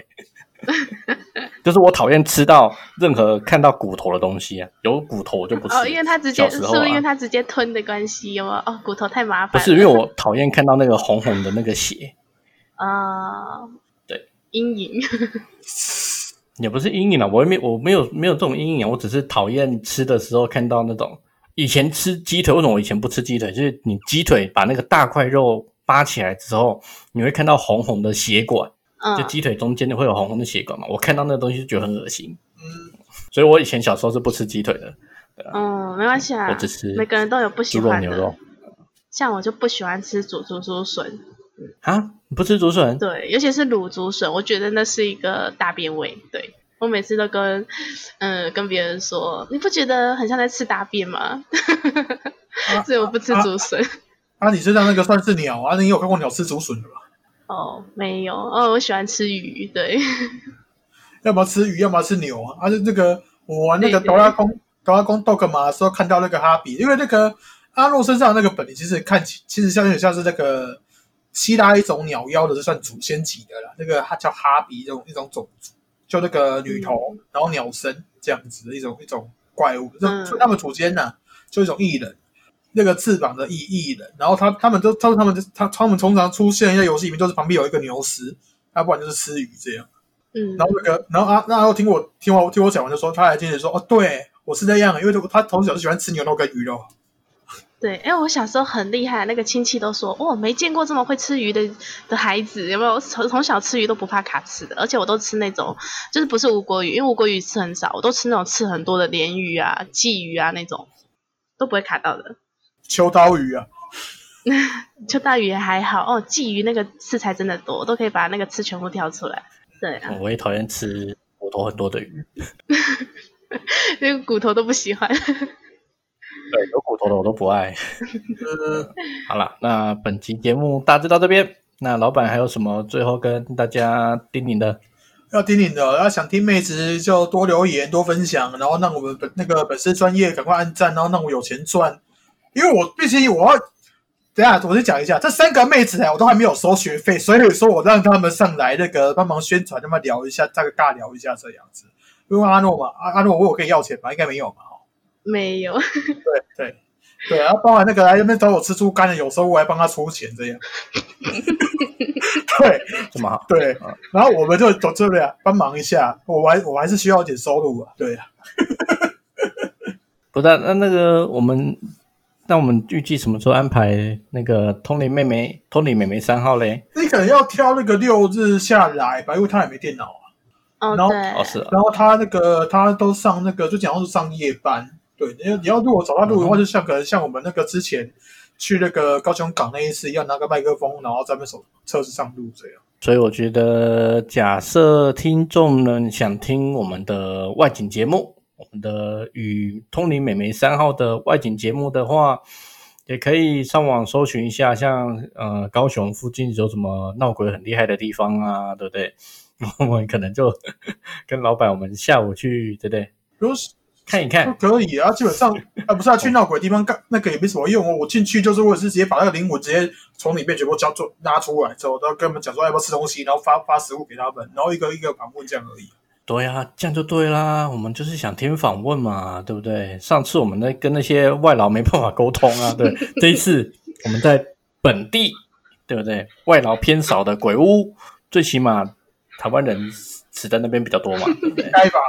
Speaker 1: 就是我讨厌吃到任何看到骨头的东西啊，有骨头我就不吃。
Speaker 3: 哦，因为他直接是不是因为他直接吞的关系？有没有？哦，骨头太麻烦。
Speaker 1: 不是因为我讨厌看到那个红红的那个血，
Speaker 3: 啊，
Speaker 1: 对，
Speaker 3: 阴影。
Speaker 1: 也不是阴影啊，我也没我没有没有这种阴影啊，我只是讨厌吃的时候看到那种以前吃鸡腿，为什么我以前不吃鸡腿？就是你鸡腿把那个大块肉扒起来之后，你会看到红红的血管，就
Speaker 3: 嗯，
Speaker 1: 鸡腿中间会有红红的血管嘛。我看到那个东西就觉得很恶心，
Speaker 2: 嗯，
Speaker 1: 所以我以前小时候是不吃鸡腿的，
Speaker 3: 嗯，没关系啊
Speaker 1: 我只吃，
Speaker 3: 每个人都有不喜
Speaker 1: 猪肉、
Speaker 3: 欢的
Speaker 1: 牛肉。
Speaker 3: 像我就不喜欢吃煮竹竹笋，
Speaker 1: 啊，你不吃竹笋？
Speaker 3: 对，尤其是卤竹笋，我觉得那是一个大便味。对我每次都跟嗯跟别人说，你不觉得很像在吃大便吗？所以我不吃竹笋。
Speaker 2: 啊，你知道那个算是鸟啊？你有看过鸟吃竹笋的吗？
Speaker 3: 哦，没有，哦，我喜欢吃鱼，对，
Speaker 2: 要么吃鱼，要么吃牛啊。啊，就这个我玩那个哆啦公哆啦公 dog 嘛的时候，看到那个哈比，因为那个阿诺身上的那个本领，其实看起其实像有点像是那个希腊一种鸟妖的，是算祖先级的啦。那个它叫哈比这种一种种族，就那个女头，然后鸟身这样子的一种一种怪物，就
Speaker 3: 嗯
Speaker 2: 就他们祖先呐、就一种异人。那个翅膀的异异人，然后他他们都他他们他他们通常出现在游戏里面，就是旁边有一个牛尸，要不然就是吃鱼这样。
Speaker 3: 嗯，
Speaker 2: 然后那个，然后啊，那然后听我听我听我讲完就说，他还坚持说，哦，对我是这样，因为他从小就喜欢吃牛肉跟鱼肉。
Speaker 3: 对，因为我小时候很厉害，那个亲戚都说，哦，没见过这么会吃鱼的的孩子，有没有？从从小吃鱼都不怕卡刺的，而且我都吃那种，就是不是无国鱼，因为无国鱼吃很少，我都吃那种刺很多的鲢鱼啊、鲫鱼啊那种，都不会卡到的。
Speaker 2: 秋刀鱼啊，
Speaker 3: 秋刀鱼也还好哦，鲫鱼那个刺才真的多，我都可以把那个刺全部挑出来。对啊，
Speaker 1: 我也讨厌吃骨头很多的鱼，
Speaker 3: 那个骨头都不喜欢。
Speaker 1: 对，有骨头的我都不爱。
Speaker 2: 呃，
Speaker 1: 好了，那本期节目大致到这边。那老板还有什么最后跟大家叮咛的？
Speaker 2: 要叮咛的，要想听妹子就多留言、多分享，然后让我们本那个本身专业赶快按赞，然后让我有钱赚。因为我毕竟我要等下，我先讲一下，这三个妹子哎，我都还没有收学费，所以说我让他们上来那个帮忙宣传，他们聊一下，大概尬聊一下这样子。因为阿诺嘛，阿阿诺我有跟你要钱吗？应该没有嘛。
Speaker 3: 没有，
Speaker 2: 对对对，然后包含那个来那边找我吃猪肝的，有时候我还帮他出钱这样。对
Speaker 1: 什么好？
Speaker 2: 对，然后我们就走这边啊帮忙一下，我还我还是需要一点收入啊。对啊，
Speaker 1: 不但那那个我们，那我们预计什么时候安排那个通灵妹妹、通灵妹妹三号嘞？
Speaker 2: 你可能要挑那个六日下来吧，因为他也没电脑啊。
Speaker 3: 哦
Speaker 2: 然后
Speaker 3: 对，
Speaker 1: 哦，是啊，
Speaker 2: 然后他那个他都上那个，就讲要是上夜班。对，你要你要如果找到路的话，就像可能像我们那个之前去那个高雄港那一次一样，拿个麦克风，然后在那手测试上录这样。
Speaker 1: 所以我觉得，假设听众呢想听我们的外景节目，我们的与通灵美眉三号的外景节目的话，也可以上网搜寻一下，像呃高雄附近有什么闹鬼很厉害的地方啊，对不对？我们可能就 跟老板，我们下午去，对不对？
Speaker 2: 如果是
Speaker 1: 看一看，
Speaker 2: 可以啊，基本上 啊不是啊，去闹鬼地方干那个也没什么用哦。我进去就是为了是直接把那个灵魂直接从里面全部交做拉出来之后，然后跟他们讲说要不要吃东西，然后发 发食物给他们，然后一个一个访问这样而已。
Speaker 1: 对呀、这样就对啦。我们就是想听访问嘛，对不对？上次我们那跟那些外劳没办法沟通啊，对。这一次我们在本地，对不对？外劳偏少的鬼屋，最起码台湾人死在那边比较多嘛，对不对？
Speaker 2: 该吧？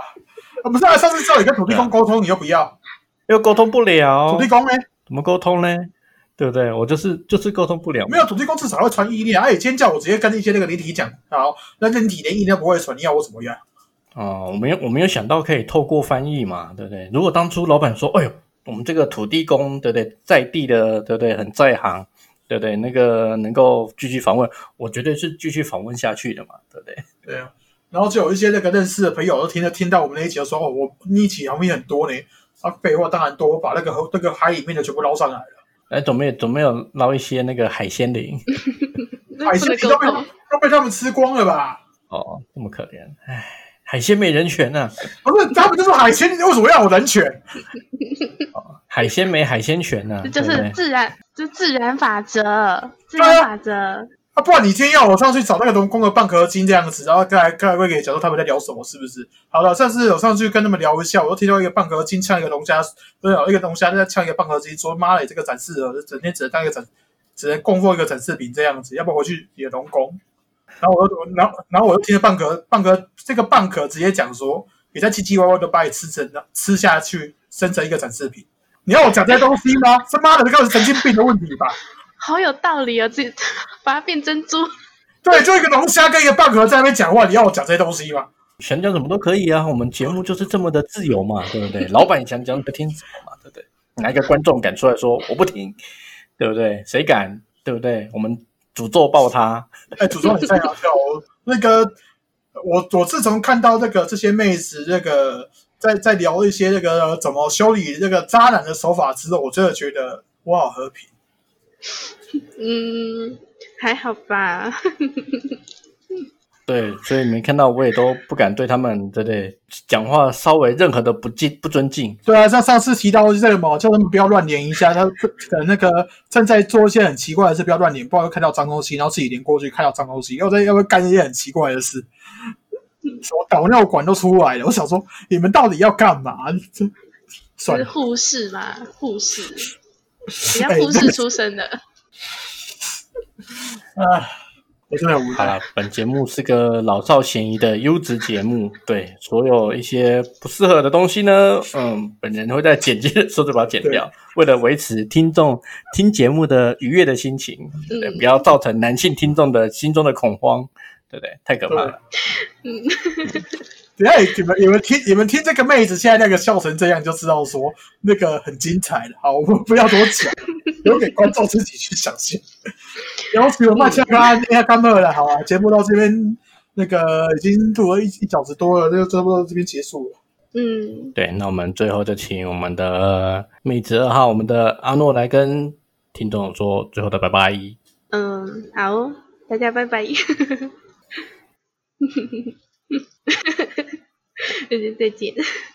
Speaker 2: 啊不是啊，上次叫你跟土地公沟通，你又不要，
Speaker 1: 又沟通不了
Speaker 2: 土，地公呢？
Speaker 1: 怎么沟通呢？对不对？我就是就是沟通不了嘛
Speaker 2: 没有土地公至少会传意念，而且今天叫我直接跟一些那个灵体讲，好，那灵体连意念不会传，你要我怎么样？
Speaker 1: 哦，我没有我没有想到可以透过翻译嘛，对不对？如果当初老板说，哎呦，我们这个土地公，对不对，在地的，对不对，很在行，对不对？那个能够继续访问，我绝对是继续访问下去的嘛，对不对？
Speaker 2: 对啊，然后就有一些那个认识的朋友都听到听到我们那一集，就说哦，我那一集好像很多呢。啊，废话当然多，我把那个河那个海里面的全部捞上来了，
Speaker 1: 哎，总没有总没有捞一些那个海鲜灵
Speaker 2: 海鲜
Speaker 3: 不能沟
Speaker 2: 皮都被。都被他们吃光了吧？
Speaker 1: 哦，这么可怜，哎，海鲜没人权呐、
Speaker 2: 不是，他们就是海鲜，为什么要有人权？
Speaker 1: 海鲜没海鲜权呐、
Speaker 3: 这就是？自然，就自然法则，自然法则。
Speaker 2: 啊，不然你今天要我上去找那个龙宫的蚌壳精这样子，然后再来再来会给讲说他们在聊什么，是不是？好了，上次我上去跟他们聊一下，我又听到一个蚌壳精呛一个龙虾，不是一个龙虾在呛一个蚌壳精，说妈的，这个展示了，整天只能当一个展，只能供奉一个展示品这样子，要不然回去也龙宫。然后我又，然后然后我又听了蚌壳蚌壳这个蚌壳直接讲说，你在唧唧歪歪的把你吃成吃下去，生成一个展示品。你要我讲这些东西吗？他妈的，这个是神经病的问题吧？
Speaker 3: 好有道理哦，自己 把它变珍珠。
Speaker 2: 对，就一个龙虾跟一个蚌壳在那边讲话，你要我讲这些东西吗？
Speaker 1: 想讲什么都可以啊，我们节目就是这么的自由嘛，对不对？老板想讲就听什么嘛，对不对？哪一个观众敢出来说我不听，对不对？谁敢，对不对？我们诅咒爆他，
Speaker 2: 哎，诅咒你太好笑哦！那个，我我自从看到这个这些妹子这个在在聊一些这个怎么修理这个渣男的手法之后，我真的觉得我好和平。
Speaker 3: 嗯，还好吧。
Speaker 1: 对，所以你们看到我也都不敢对他们，对不对？讲话稍微任何的不敬不尊敬，
Speaker 2: 对啊，像上次提到这个嘛，叫他们不要乱连一下，他可能那个正在做一些很奇怪的事，不要乱连，不然会看到脏东西，然后自己连过去看到脏东西，要在要不干一些很奇怪的事，什么导尿管都出来了。我想说，你们到底要干嘛？这 算，
Speaker 3: 是护士嘛，护士，人家
Speaker 2: 哎
Speaker 3: 护士出身的。
Speaker 2: 啊，我真的无奈。
Speaker 1: 好了，本节目是个老少咸宜的优质节目，对所有一些不适合的东西呢，嗯，本人会在剪辑的时候就把它剪掉，为了维持听众听节目的愉悦的心情，对不对？
Speaker 3: 嗯
Speaker 1: 不要造成男性听众的心中的恐慌，对不对？太可怕了。
Speaker 3: 嗯，
Speaker 2: 等下你们你们听你们听这个妹子现在那个笑成这样，就知道说那个很精彩了。好，我们不要多讲，留给观众自己去想象。然后请我们下个安亚干乐了，好啊，节目到这边那个已经录了一一小时多了，那就差不多到这边结束了。
Speaker 3: 嗯，
Speaker 1: 对，那我们最后就请我们的妹子二号，我们的阿诺来跟听众说最后的拜拜。
Speaker 3: 嗯，好，大家拜拜，再见再见